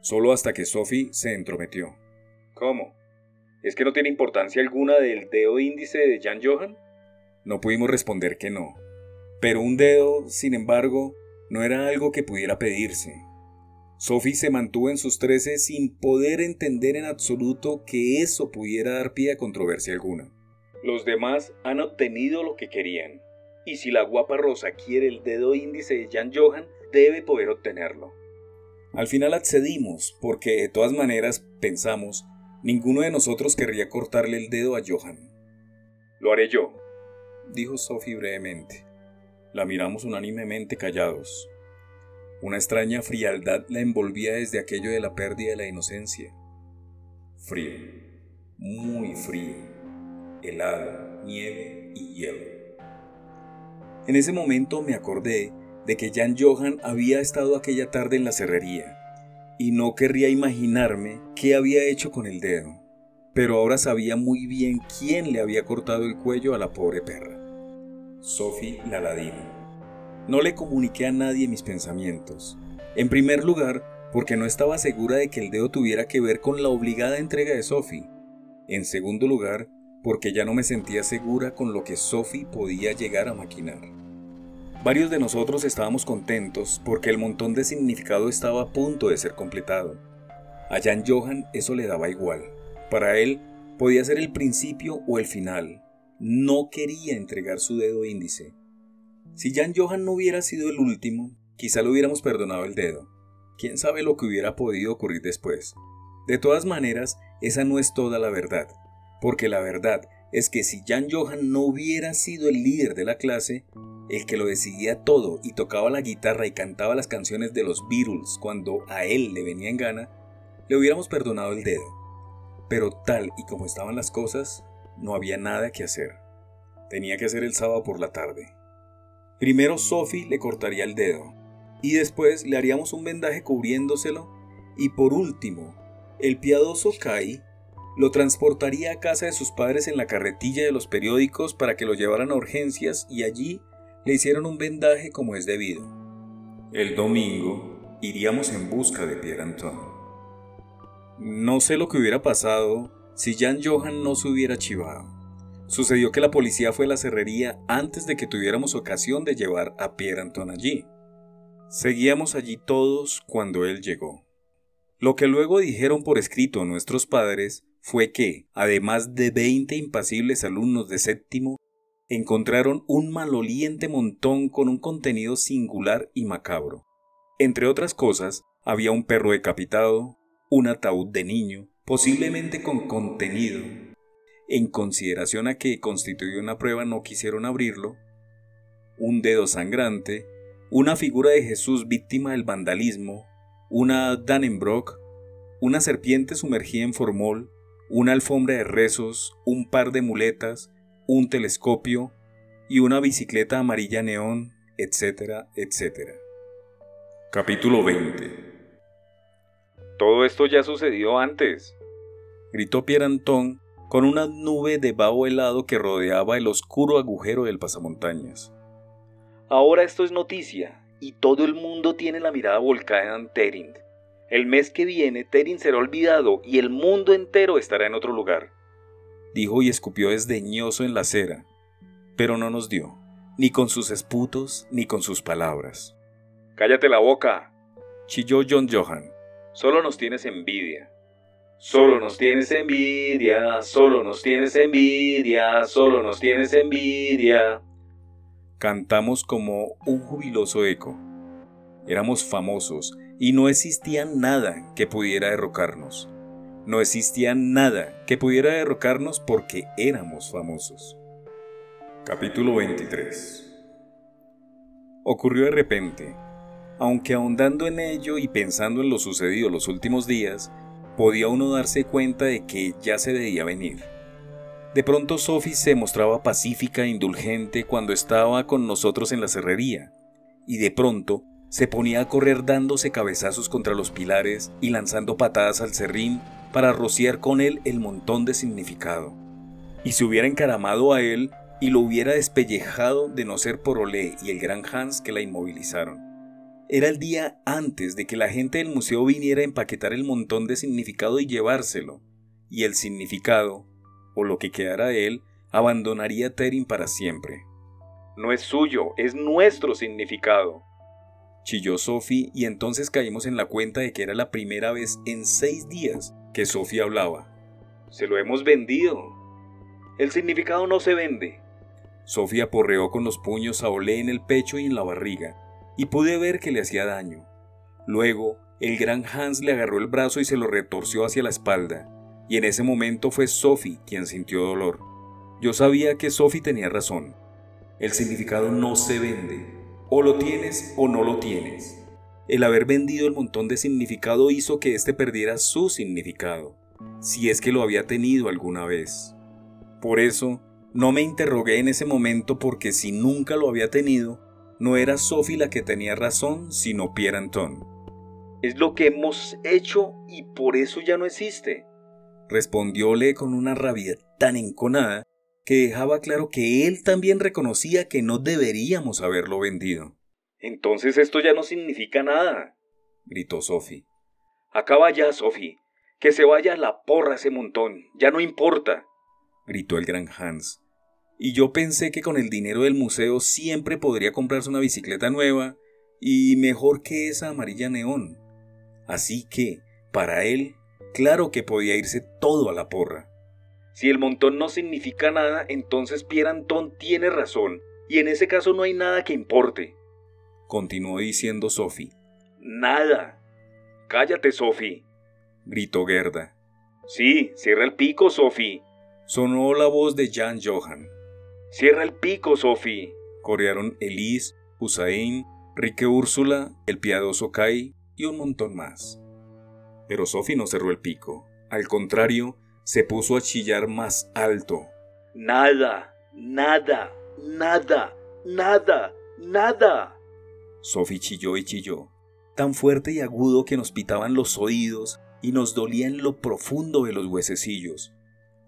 Solo hasta que Sophie se entrometió. ¿Cómo? ¿Es que no tiene importancia alguna del dedo índice de Jan Johan? No pudimos responder que no. Pero un dedo, sin embargo, no era algo que pudiera pedirse. Sophie se mantuvo en sus trece sin poder entender en absoluto que eso pudiera dar pie a controversia alguna. Los demás han obtenido lo que querían y si la guapa rosa quiere el dedo índice de Jan Johan, debe poder obtenerlo. Al final accedimos, porque de todas maneras, pensamos, ninguno de nosotros querría cortarle el dedo a Johan. Lo haré yo, dijo Sophie brevemente. La miramos unánimemente callados. Una extraña frialdad la envolvía desde aquello de la pérdida de la inocencia. Frío, muy frío, helado, nieve y hielo. En ese momento me acordé de que Jan Johan había estado aquella tarde en la cerrería y no querría imaginarme qué había hecho con el dedo, pero ahora sabía muy bien quién le había cortado el cuello a la pobre perra. Sophie Laladino. No le comuniqué a nadie mis pensamientos. En primer lugar, porque no estaba segura de que el dedo tuviera que ver con la obligada entrega de Sophie. En segundo lugar, porque ya no me sentía segura con lo que Sophie podía llegar a maquinar. Varios de nosotros estábamos contentos porque el montón de significado estaba a punto de ser completado. A Jan Johan eso le daba igual. Para él podía ser el principio o el final. No quería entregar su dedo índice. Si Jan Johan no hubiera sido el último, quizá le hubiéramos perdonado el dedo. Quién sabe lo que hubiera podido ocurrir después. De todas maneras, esa no es toda la verdad, porque la verdad es que si Jan Johan no hubiera sido el líder de la clase, el que lo decidía todo y tocaba la guitarra y cantaba las canciones de los Beatles cuando a él le venía en gana, le hubiéramos perdonado el dedo. Pero tal y como estaban las cosas, no había nada que hacer. Tenía que hacer el sábado por la tarde. Primero Sophie le cortaría el dedo, y después le haríamos un vendaje cubriéndoselo, y por último, el piadoso Kai lo transportaría a casa de sus padres en la carretilla de los periódicos para que lo llevaran a urgencias y allí le hicieron un vendaje como es debido. El domingo iríamos en busca de Pierre Antoine. No sé lo que hubiera pasado si Jan Johan no se hubiera chivado. Sucedió que la policía fue a la cerrería antes de que tuviéramos ocasión de llevar a Pierre Antoine allí. Seguíamos allí todos cuando él llegó. Lo que luego dijeron por escrito nuestros padres fue que, además de 20 impasibles alumnos de séptimo, encontraron un maloliente montón con un contenido singular y macabro. Entre otras cosas, había un perro decapitado, un ataúd de niño, posiblemente con contenido. En consideración a que constituyó una prueba no quisieron abrirlo, un dedo sangrante, una figura de Jesús víctima del vandalismo, una Dannenbrock, una serpiente sumergida en formol, una alfombra de rezos, un par de muletas, un telescopio y una bicicleta amarilla neón, etcétera, etcétera. Capítulo 20 Todo esto ya sucedió antes, gritó Pierre Anton con una nube de vaho helado que rodeaba el oscuro agujero del pasamontañas. Ahora esto es noticia, y todo el mundo tiene la mirada volcada en Terin. El mes que viene Terin será olvidado y el mundo entero estará en otro lugar dijo y escupió desdeñoso en la acera, pero no nos dio, ni con sus esputos, ni con sus palabras. Cállate la boca, chilló John Johan. Solo nos tienes envidia. Solo nos tienes envidia, solo nos tienes envidia, solo nos tienes envidia. Cantamos como un jubiloso eco. Éramos famosos y no existía nada que pudiera derrocarnos. No existía nada que pudiera derrocarnos porque éramos famosos. Capítulo 23 Ocurrió de repente, aunque ahondando en ello y pensando en lo sucedido los últimos días, podía uno darse cuenta de que ya se debía venir. De pronto Sophie se mostraba pacífica e indulgente cuando estaba con nosotros en la cerrería, y de pronto se ponía a correr dándose cabezazos contra los pilares y lanzando patadas al serrín para rociar con él el montón de significado. Y se hubiera encaramado a él y lo hubiera despellejado de no ser por Olé y el gran Hans que la inmovilizaron. Era el día antes de que la gente del museo viniera a empaquetar el montón de significado y llevárselo, y el significado, o lo que quedara de él, abandonaría Terin para siempre. No es suyo, es nuestro significado chilló Sophie y entonces caímos en la cuenta de que era la primera vez en seis días que Sophie hablaba. Se lo hemos vendido. El significado no se vende. Sophie aporreó con los puños a Olé en el pecho y en la barriga, y pude ver que le hacía daño. Luego, el gran Hans le agarró el brazo y se lo retorció hacia la espalda, y en ese momento fue Sophie quien sintió dolor. Yo sabía que Sophie tenía razón. El significado no se vende, o lo tienes o no lo tienes. El haber vendido el montón de significado hizo que éste perdiera su significado, si es que lo había tenido alguna vez. Por eso, no me interrogué en ese momento porque si nunca lo había tenido, no era Sophie la que tenía razón, sino Pierre Anton. Es lo que hemos hecho y por eso ya no existe. Respondióle con una rabia tan enconada que dejaba claro que él también reconocía que no deberíamos haberlo vendido. Entonces esto ya no significa nada, gritó Sophie. Acaba ya, Sophie. Que se vaya la porra ese montón. Ya no importa, gritó el gran Hans. Y yo pensé que con el dinero del museo siempre podría comprarse una bicicleta nueva y mejor que esa amarilla neón. Así que, para él, claro que podía irse todo a la porra. Si el montón no significa nada, entonces Pierre Anton tiene razón, y en ese caso no hay nada que importe. Continuó diciendo Sophie. Nada. Cállate, Sophie. Gritó Gerda. Sí, cierra el pico, Sophie. Sonó la voz de Jan Johan. Cierra el pico, Sophie. Corearon Elise, Usain, Rique Úrsula, el piadoso Kai y un montón más. Pero Sophie no cerró el pico. Al contrario, se puso a chillar más alto. Nada, nada, nada, nada, nada. Sophie chilló y chilló, tan fuerte y agudo que nos pitaban los oídos y nos dolía en lo profundo de los huesecillos.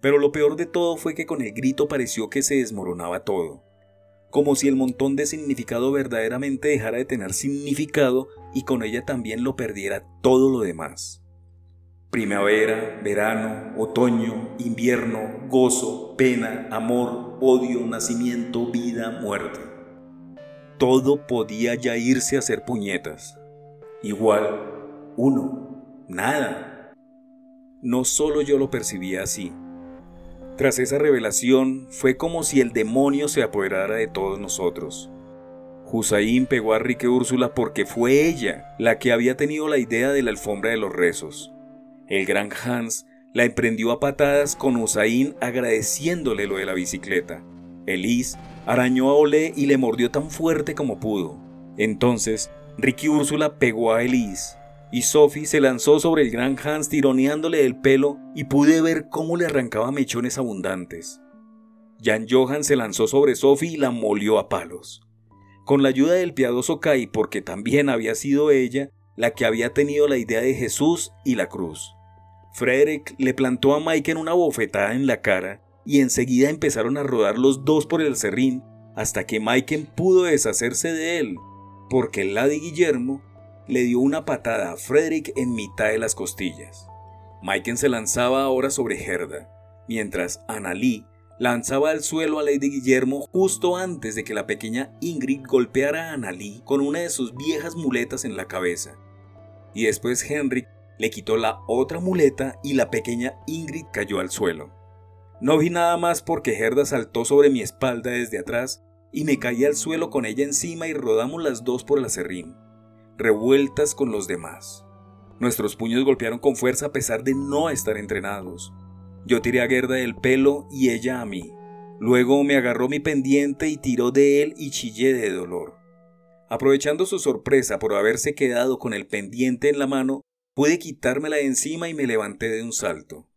Pero lo peor de todo fue que con el grito pareció que se desmoronaba todo, como si el montón de significado verdaderamente dejara de tener significado y con ella también lo perdiera todo lo demás. Primavera, verano, otoño, invierno, gozo, pena, amor, odio, nacimiento, vida, muerte. Todo podía ya irse a hacer puñetas. Igual, uno, nada. No solo yo lo percibía así. Tras esa revelación fue como si el demonio se apoderara de todos nosotros. Hussein pegó a Rique Úrsula porque fue ella la que había tenido la idea de la alfombra de los rezos. El gran Hans la emprendió a patadas con Hussein agradeciéndole lo de la bicicleta. Elise arañó a Olé y le mordió tan fuerte como pudo. Entonces, Ricky Úrsula pegó a Elise y Sophie se lanzó sobre el gran Hans tironeándole el pelo y pude ver cómo le arrancaba mechones abundantes. Jan Johan se lanzó sobre Sophie y la molió a palos. Con la ayuda del piadoso Kai, porque también había sido ella la que había tenido la idea de Jesús y la cruz. Frederick le plantó a Mike en una bofetada en la cara y enseguida empezaron a rodar los dos por el serrín hasta que Mike pudo deshacerse de él, porque el Lady Guillermo le dio una patada a Frederick en mitad de las costillas. Maiken se lanzaba ahora sobre Gerda, mientras Annalie lanzaba al suelo a Lady Guillermo justo antes de que la pequeña Ingrid golpeara a Annalie con una de sus viejas muletas en la cabeza. Y después Henrik le quitó la otra muleta y la pequeña Ingrid cayó al suelo. No vi nada más porque Gerda saltó sobre mi espalda desde atrás y me caí al suelo con ella encima y rodamos las dos por el acerrín revueltas con los demás. Nuestros puños golpearon con fuerza a pesar de no estar entrenados. Yo tiré a Gerda del pelo y ella a mí. Luego me agarró mi pendiente y tiró de él y chillé de dolor. Aprovechando su sorpresa por haberse quedado con el pendiente en la mano, pude quitármela de encima y me levanté de un salto.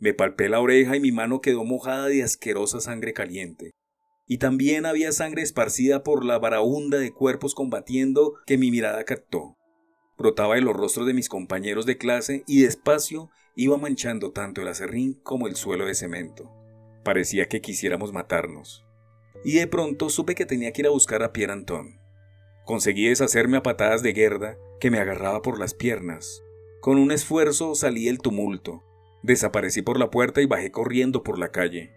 Me palpé la oreja y mi mano quedó mojada de asquerosa sangre caliente y también había sangre esparcida por la baraunda de cuerpos combatiendo que mi mirada captó. Brotaba en los rostros de mis compañeros de clase y despacio iba manchando tanto el acerrín como el suelo de cemento. Parecía que quisiéramos matarnos. Y de pronto supe que tenía que ir a buscar a Pierre Anton. Conseguí deshacerme a patadas de Gerda, que me agarraba por las piernas. Con un esfuerzo salí del tumulto. Desaparecí por la puerta y bajé corriendo por la calle.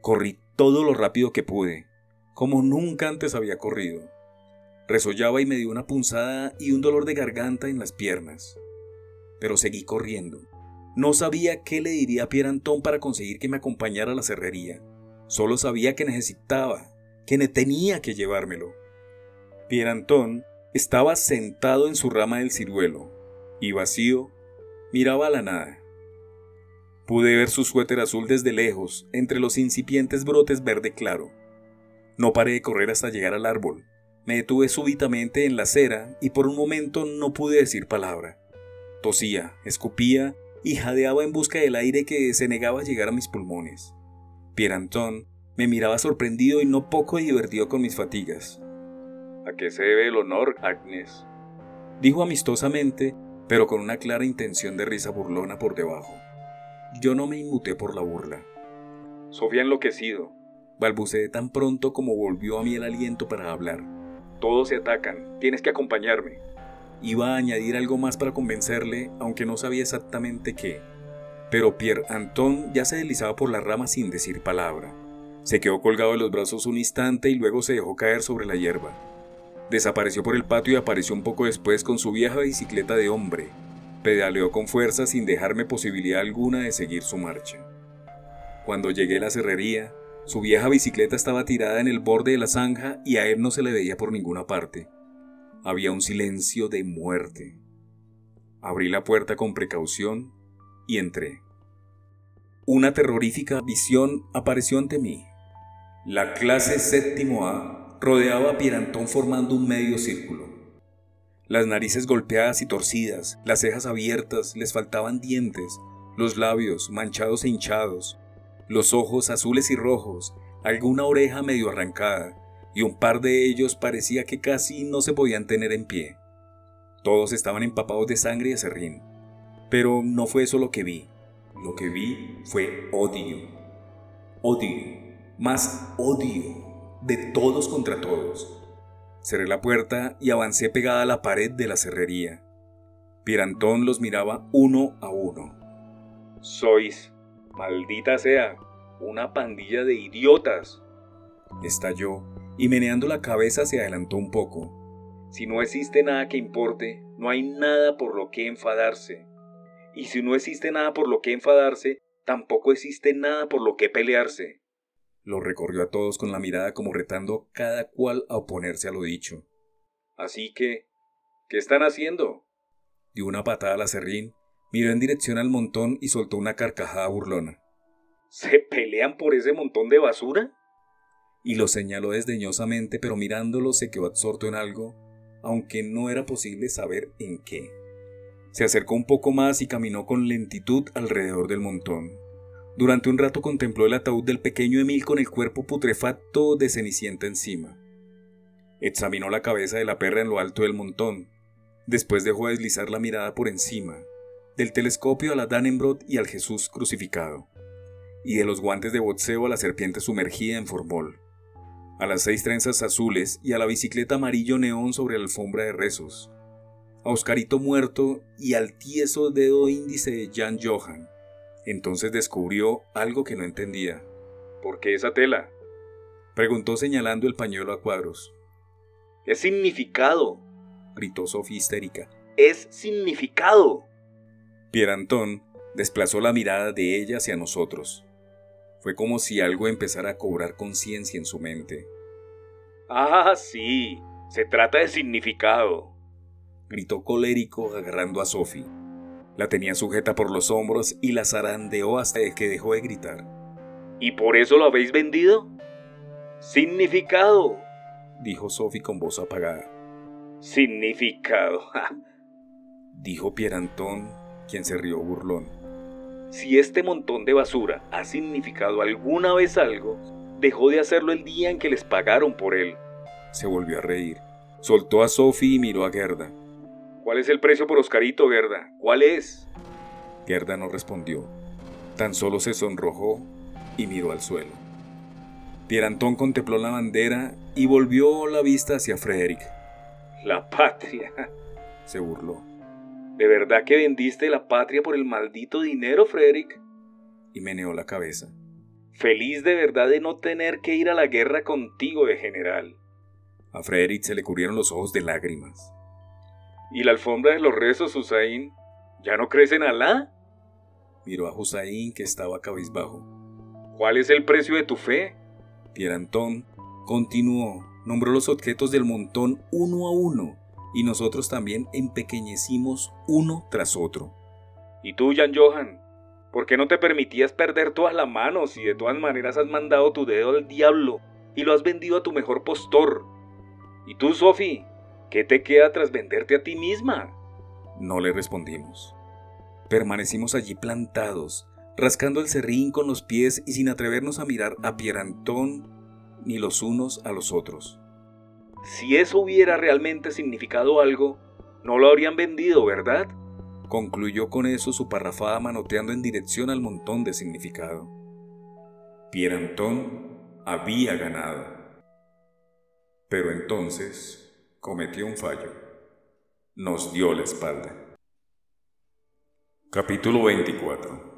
Corrí todo lo rápido que pude, como nunca antes había corrido. Resollaba y me dio una punzada y un dolor de garganta en las piernas. Pero seguí corriendo. No sabía qué le diría a Pierre Antón para conseguir que me acompañara a la cerrería. Solo sabía que necesitaba, que tenía que llevármelo. Pierre Antón estaba sentado en su rama del ciruelo y vacío miraba a la nada. Pude ver su suéter azul desde lejos, entre los incipientes brotes verde claro. No paré de correr hasta llegar al árbol. Me detuve súbitamente en la acera y por un momento no pude decir palabra. Tosía, escupía y jadeaba en busca del aire que se negaba a llegar a mis pulmones. Pierre Anton me miraba sorprendido y no poco divertido con mis fatigas. ¿A qué se debe el honor, Agnes? Dijo amistosamente, pero con una clara intención de risa burlona por debajo. Yo no me inmuté por la burla. Sofía enloquecido. Balbuceé tan pronto como volvió a mí el aliento para hablar. Todos se atacan. Tienes que acompañarme. Iba a añadir algo más para convencerle, aunque no sabía exactamente qué. Pero Pierre Anton ya se deslizaba por la rama sin decir palabra. Se quedó colgado de los brazos un instante y luego se dejó caer sobre la hierba. Desapareció por el patio y apareció un poco después con su vieja bicicleta de hombre, Pedaleó con fuerza sin dejarme posibilidad alguna de seguir su marcha. Cuando llegué a la cerrería, su vieja bicicleta estaba tirada en el borde de la zanja y a él no se le veía por ninguna parte. Había un silencio de muerte. Abrí la puerta con precaución y entré. Una terrorífica visión apareció ante mí. La clase séptimo A rodeaba a Pierantón formando un medio círculo. Las narices golpeadas y torcidas, las cejas abiertas, les faltaban dientes, los labios manchados e hinchados, los ojos azules y rojos, alguna oreja medio arrancada, y un par de ellos parecía que casi no se podían tener en pie. Todos estaban empapados de sangre y acerrín. Pero no fue eso lo que vi. Lo que vi fue odio. Odio. Más odio. De todos contra todos. Cerré la puerta y avancé pegada a la pared de la cerrería. Pirantón los miraba uno a uno. Sois, maldita sea, una pandilla de idiotas. Estalló y meneando la cabeza se adelantó un poco. Si no existe nada que importe, no hay nada por lo que enfadarse. Y si no existe nada por lo que enfadarse, tampoco existe nada por lo que pelearse. Lo recorrió a todos con la mirada como retando cada cual a oponerse a lo dicho. Así que, ¿qué están haciendo? Dio una patada al acerrín, miró en dirección al montón y soltó una carcajada burlona. ¿Se pelean por ese montón de basura? Y lo señaló desdeñosamente, pero mirándolo se quedó absorto en algo, aunque no era posible saber en qué. Se acercó un poco más y caminó con lentitud alrededor del montón. Durante un rato contempló el ataúd del pequeño Emil con el cuerpo putrefacto de Cenicienta encima. Examinó la cabeza de la perra en lo alto del montón. Después dejó deslizar la mirada por encima, del telescopio a la Danenbrot y al Jesús crucificado, y de los guantes de boxeo a la serpiente sumergida en formol, a las seis trenzas azules y a la bicicleta amarillo neón sobre la alfombra de rezos, a Oscarito muerto y al tieso dedo índice de Jan Johan. Entonces descubrió algo que no entendía. ¿Por qué esa tela? Preguntó señalando el pañuelo a cuadros. Es significado, gritó Sofía histérica. Es significado. Pierre Antón desplazó la mirada de ella hacia nosotros. Fue como si algo empezara a cobrar conciencia en su mente. Ah, sí, se trata de significado, gritó colérico agarrando a Sophie. La tenía sujeta por los hombros y la zarandeó hasta que dejó de gritar. ¿Y por eso lo habéis vendido? Significado, dijo Sophie con voz apagada. Significado, dijo Pierre Antón, quien se rió burlón. Si este montón de basura ha significado alguna vez algo, dejó de hacerlo el día en que les pagaron por él. Se volvió a reír. Soltó a Sophie y miró a Gerda. ¿Cuál es el precio por Oscarito, Gerda? ¿Cuál es? Gerda no respondió. Tan solo se sonrojó y miró al suelo. Pierantón contempló la bandera y volvió la vista hacia Frederick. La patria, se burló. ¿De verdad que vendiste la patria por el maldito dinero, Frederick? Y meneó la cabeza. Feliz de verdad de no tener que ir a la guerra contigo de general. A Frederick se le cubrieron los ojos de lágrimas. ¿Y la alfombra de los rezos, Hussein? ¿Ya no crees en Alá? Miró a Hussein que estaba cabizbajo. ¿Cuál es el precio de tu fe? Pierantón continuó, nombró los objetos del montón uno a uno, y nosotros también empequeñecimos uno tras otro. ¿Y tú, Jan Johan? ¿Por qué no te permitías perder todas las manos y de todas maneras has mandado tu dedo al diablo y lo has vendido a tu mejor postor? ¿Y tú, Sophie? ¿Qué te queda tras venderte a ti misma? No le respondimos. Permanecimos allí plantados, rascando el serrín con los pies y sin atrevernos a mirar a Pierantón ni los unos a los otros. Si eso hubiera realmente significado algo, no lo habrían vendido, ¿verdad? Concluyó con eso su parrafada manoteando en dirección al montón de significado. Pierantón había ganado. Pero entonces cometió un fallo. Nos dio la espalda. Capítulo 24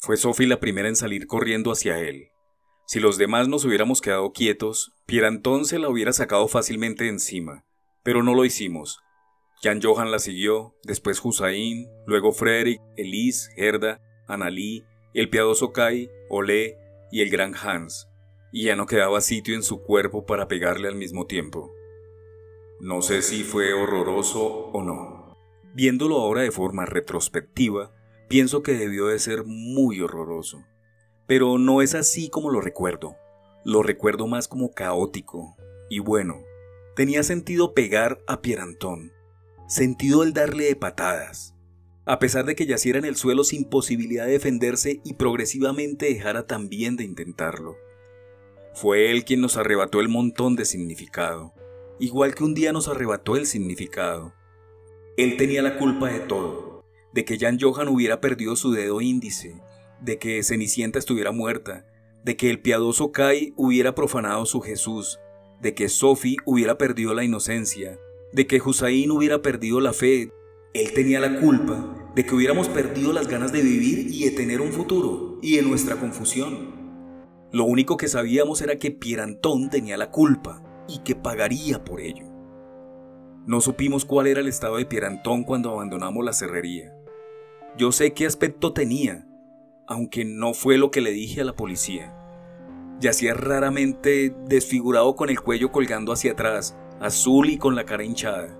fue Sophie la primera en salir corriendo hacia él. Si los demás nos hubiéramos quedado quietos, Pierantón se la hubiera sacado fácilmente de encima, pero no lo hicimos. Jan Johan la siguió, después Hussein, luego Frederick, Elise, Gerda, Analí, el piadoso Kai, Olé y el gran Hans, y ya no quedaba sitio en su cuerpo para pegarle al mismo tiempo. No sé si fue horroroso o no. Viéndolo ahora de forma retrospectiva, Pienso que debió de ser muy horroroso. Pero no es así como lo recuerdo. Lo recuerdo más como caótico. Y bueno, tenía sentido pegar a Pierantón. Sentido el darle de patadas. A pesar de que yaciera en el suelo sin posibilidad de defenderse y progresivamente dejara también de intentarlo. Fue él quien nos arrebató el montón de significado, igual que un día nos arrebató el significado. Él tenía la culpa de todo, de que Jan Johan hubiera perdido su dedo índice, de que Cenicienta estuviera muerta, de que el piadoso Kai hubiera profanado su Jesús, de que Sophie hubiera perdido la inocencia, de que Hussein hubiera perdido la fe. Él tenía la culpa de que hubiéramos perdido las ganas de vivir y de tener un futuro, y de nuestra confusión. Lo único que sabíamos era que Pierantón tenía la culpa y que pagaría por ello. No supimos cuál era el estado de Pierantón cuando abandonamos la cerrería. Yo sé qué aspecto tenía, aunque no fue lo que le dije a la policía. Yacía raramente desfigurado con el cuello colgando hacia atrás, azul y con la cara hinchada.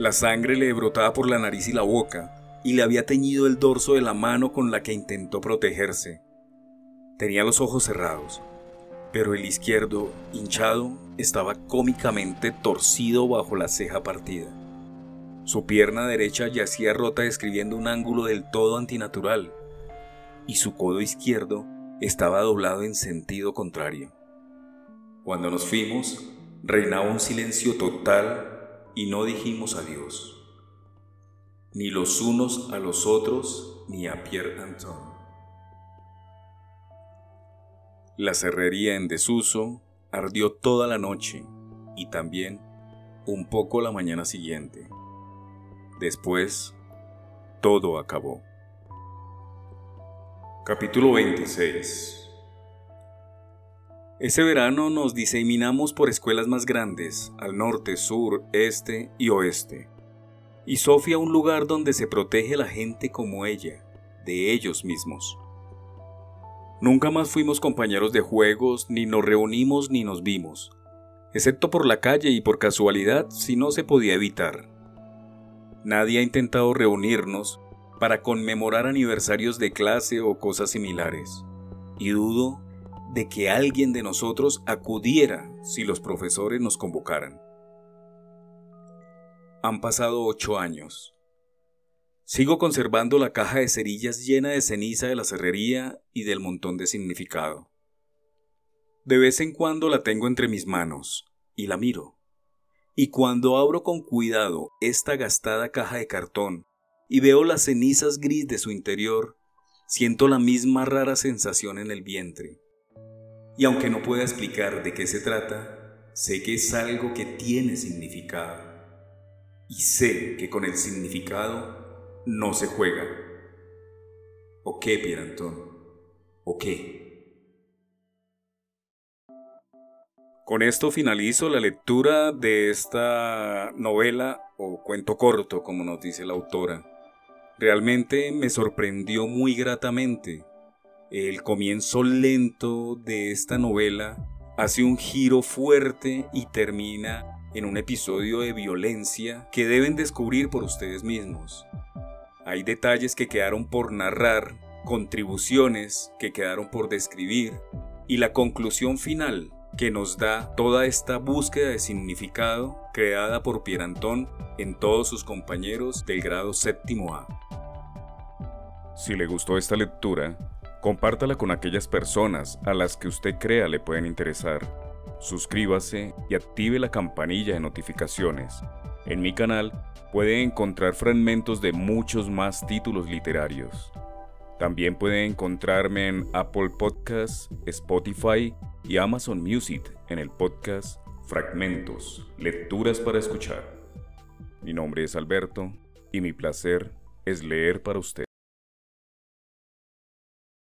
La sangre le brotaba por la nariz y la boca, y le había teñido el dorso de la mano con la que intentó protegerse. Tenía los ojos cerrados, pero el izquierdo, hinchado, estaba cómicamente torcido bajo la ceja partida. Su pierna derecha yacía rota describiendo un ángulo del todo antinatural, y su codo izquierdo estaba doblado en sentido contrario. Cuando nos fuimos, reinaba un silencio total y no dijimos adiós, ni los unos a los otros, ni a Pierre Anton. La cerrería en desuso ardió toda la noche y también un poco la mañana siguiente. Después, todo acabó. Capítulo 26 Ese verano nos diseminamos por escuelas más grandes, al norte, sur, este y oeste. Y Sofía un lugar donde se protege la gente como ella, de ellos mismos. Nunca más fuimos compañeros de juegos, ni nos reunimos ni nos vimos, excepto por la calle y por casualidad si no se podía evitar. Nadie ha intentado reunirnos para conmemorar aniversarios de clase o cosas similares, y dudo de que alguien de nosotros acudiera si los profesores nos convocaran. Han pasado ocho años. Sigo conservando la caja de cerillas llena de ceniza de la cerrería y del montón de significado. De vez en cuando la tengo entre mis manos y la miro. Y cuando abro con cuidado esta gastada caja de cartón y veo las cenizas gris de su interior, siento la misma rara sensación en el vientre. Y aunque no pueda explicar de qué se trata, sé que es algo que tiene significado. Y sé que con el significado no se juega. ¿O qué, Pierre Antón? ¿O qué? Con esto finalizo la lectura de esta novela o cuento corto, como nos dice la autora. Realmente me sorprendió muy gratamente. El comienzo lento de esta novela hace un giro fuerte y termina en un episodio de violencia que deben descubrir por ustedes mismos. Hay detalles que quedaron por narrar, contribuciones que quedaron por describir y la conclusión final que nos da toda esta búsqueda de significado creada por Pierre Antón en todos sus compañeros del grado séptimo A. Si le gustó esta lectura, compártala con aquellas personas a las que usted crea le pueden interesar. Suscríbase y active la campanilla de notificaciones. En mi canal puede encontrar fragmentos de muchos más títulos literarios. También puede encontrarme en Apple Podcasts, Spotify y Amazon Music en el podcast Fragmentos, Lecturas para Escuchar. Mi nombre es Alberto y mi placer es leer para usted.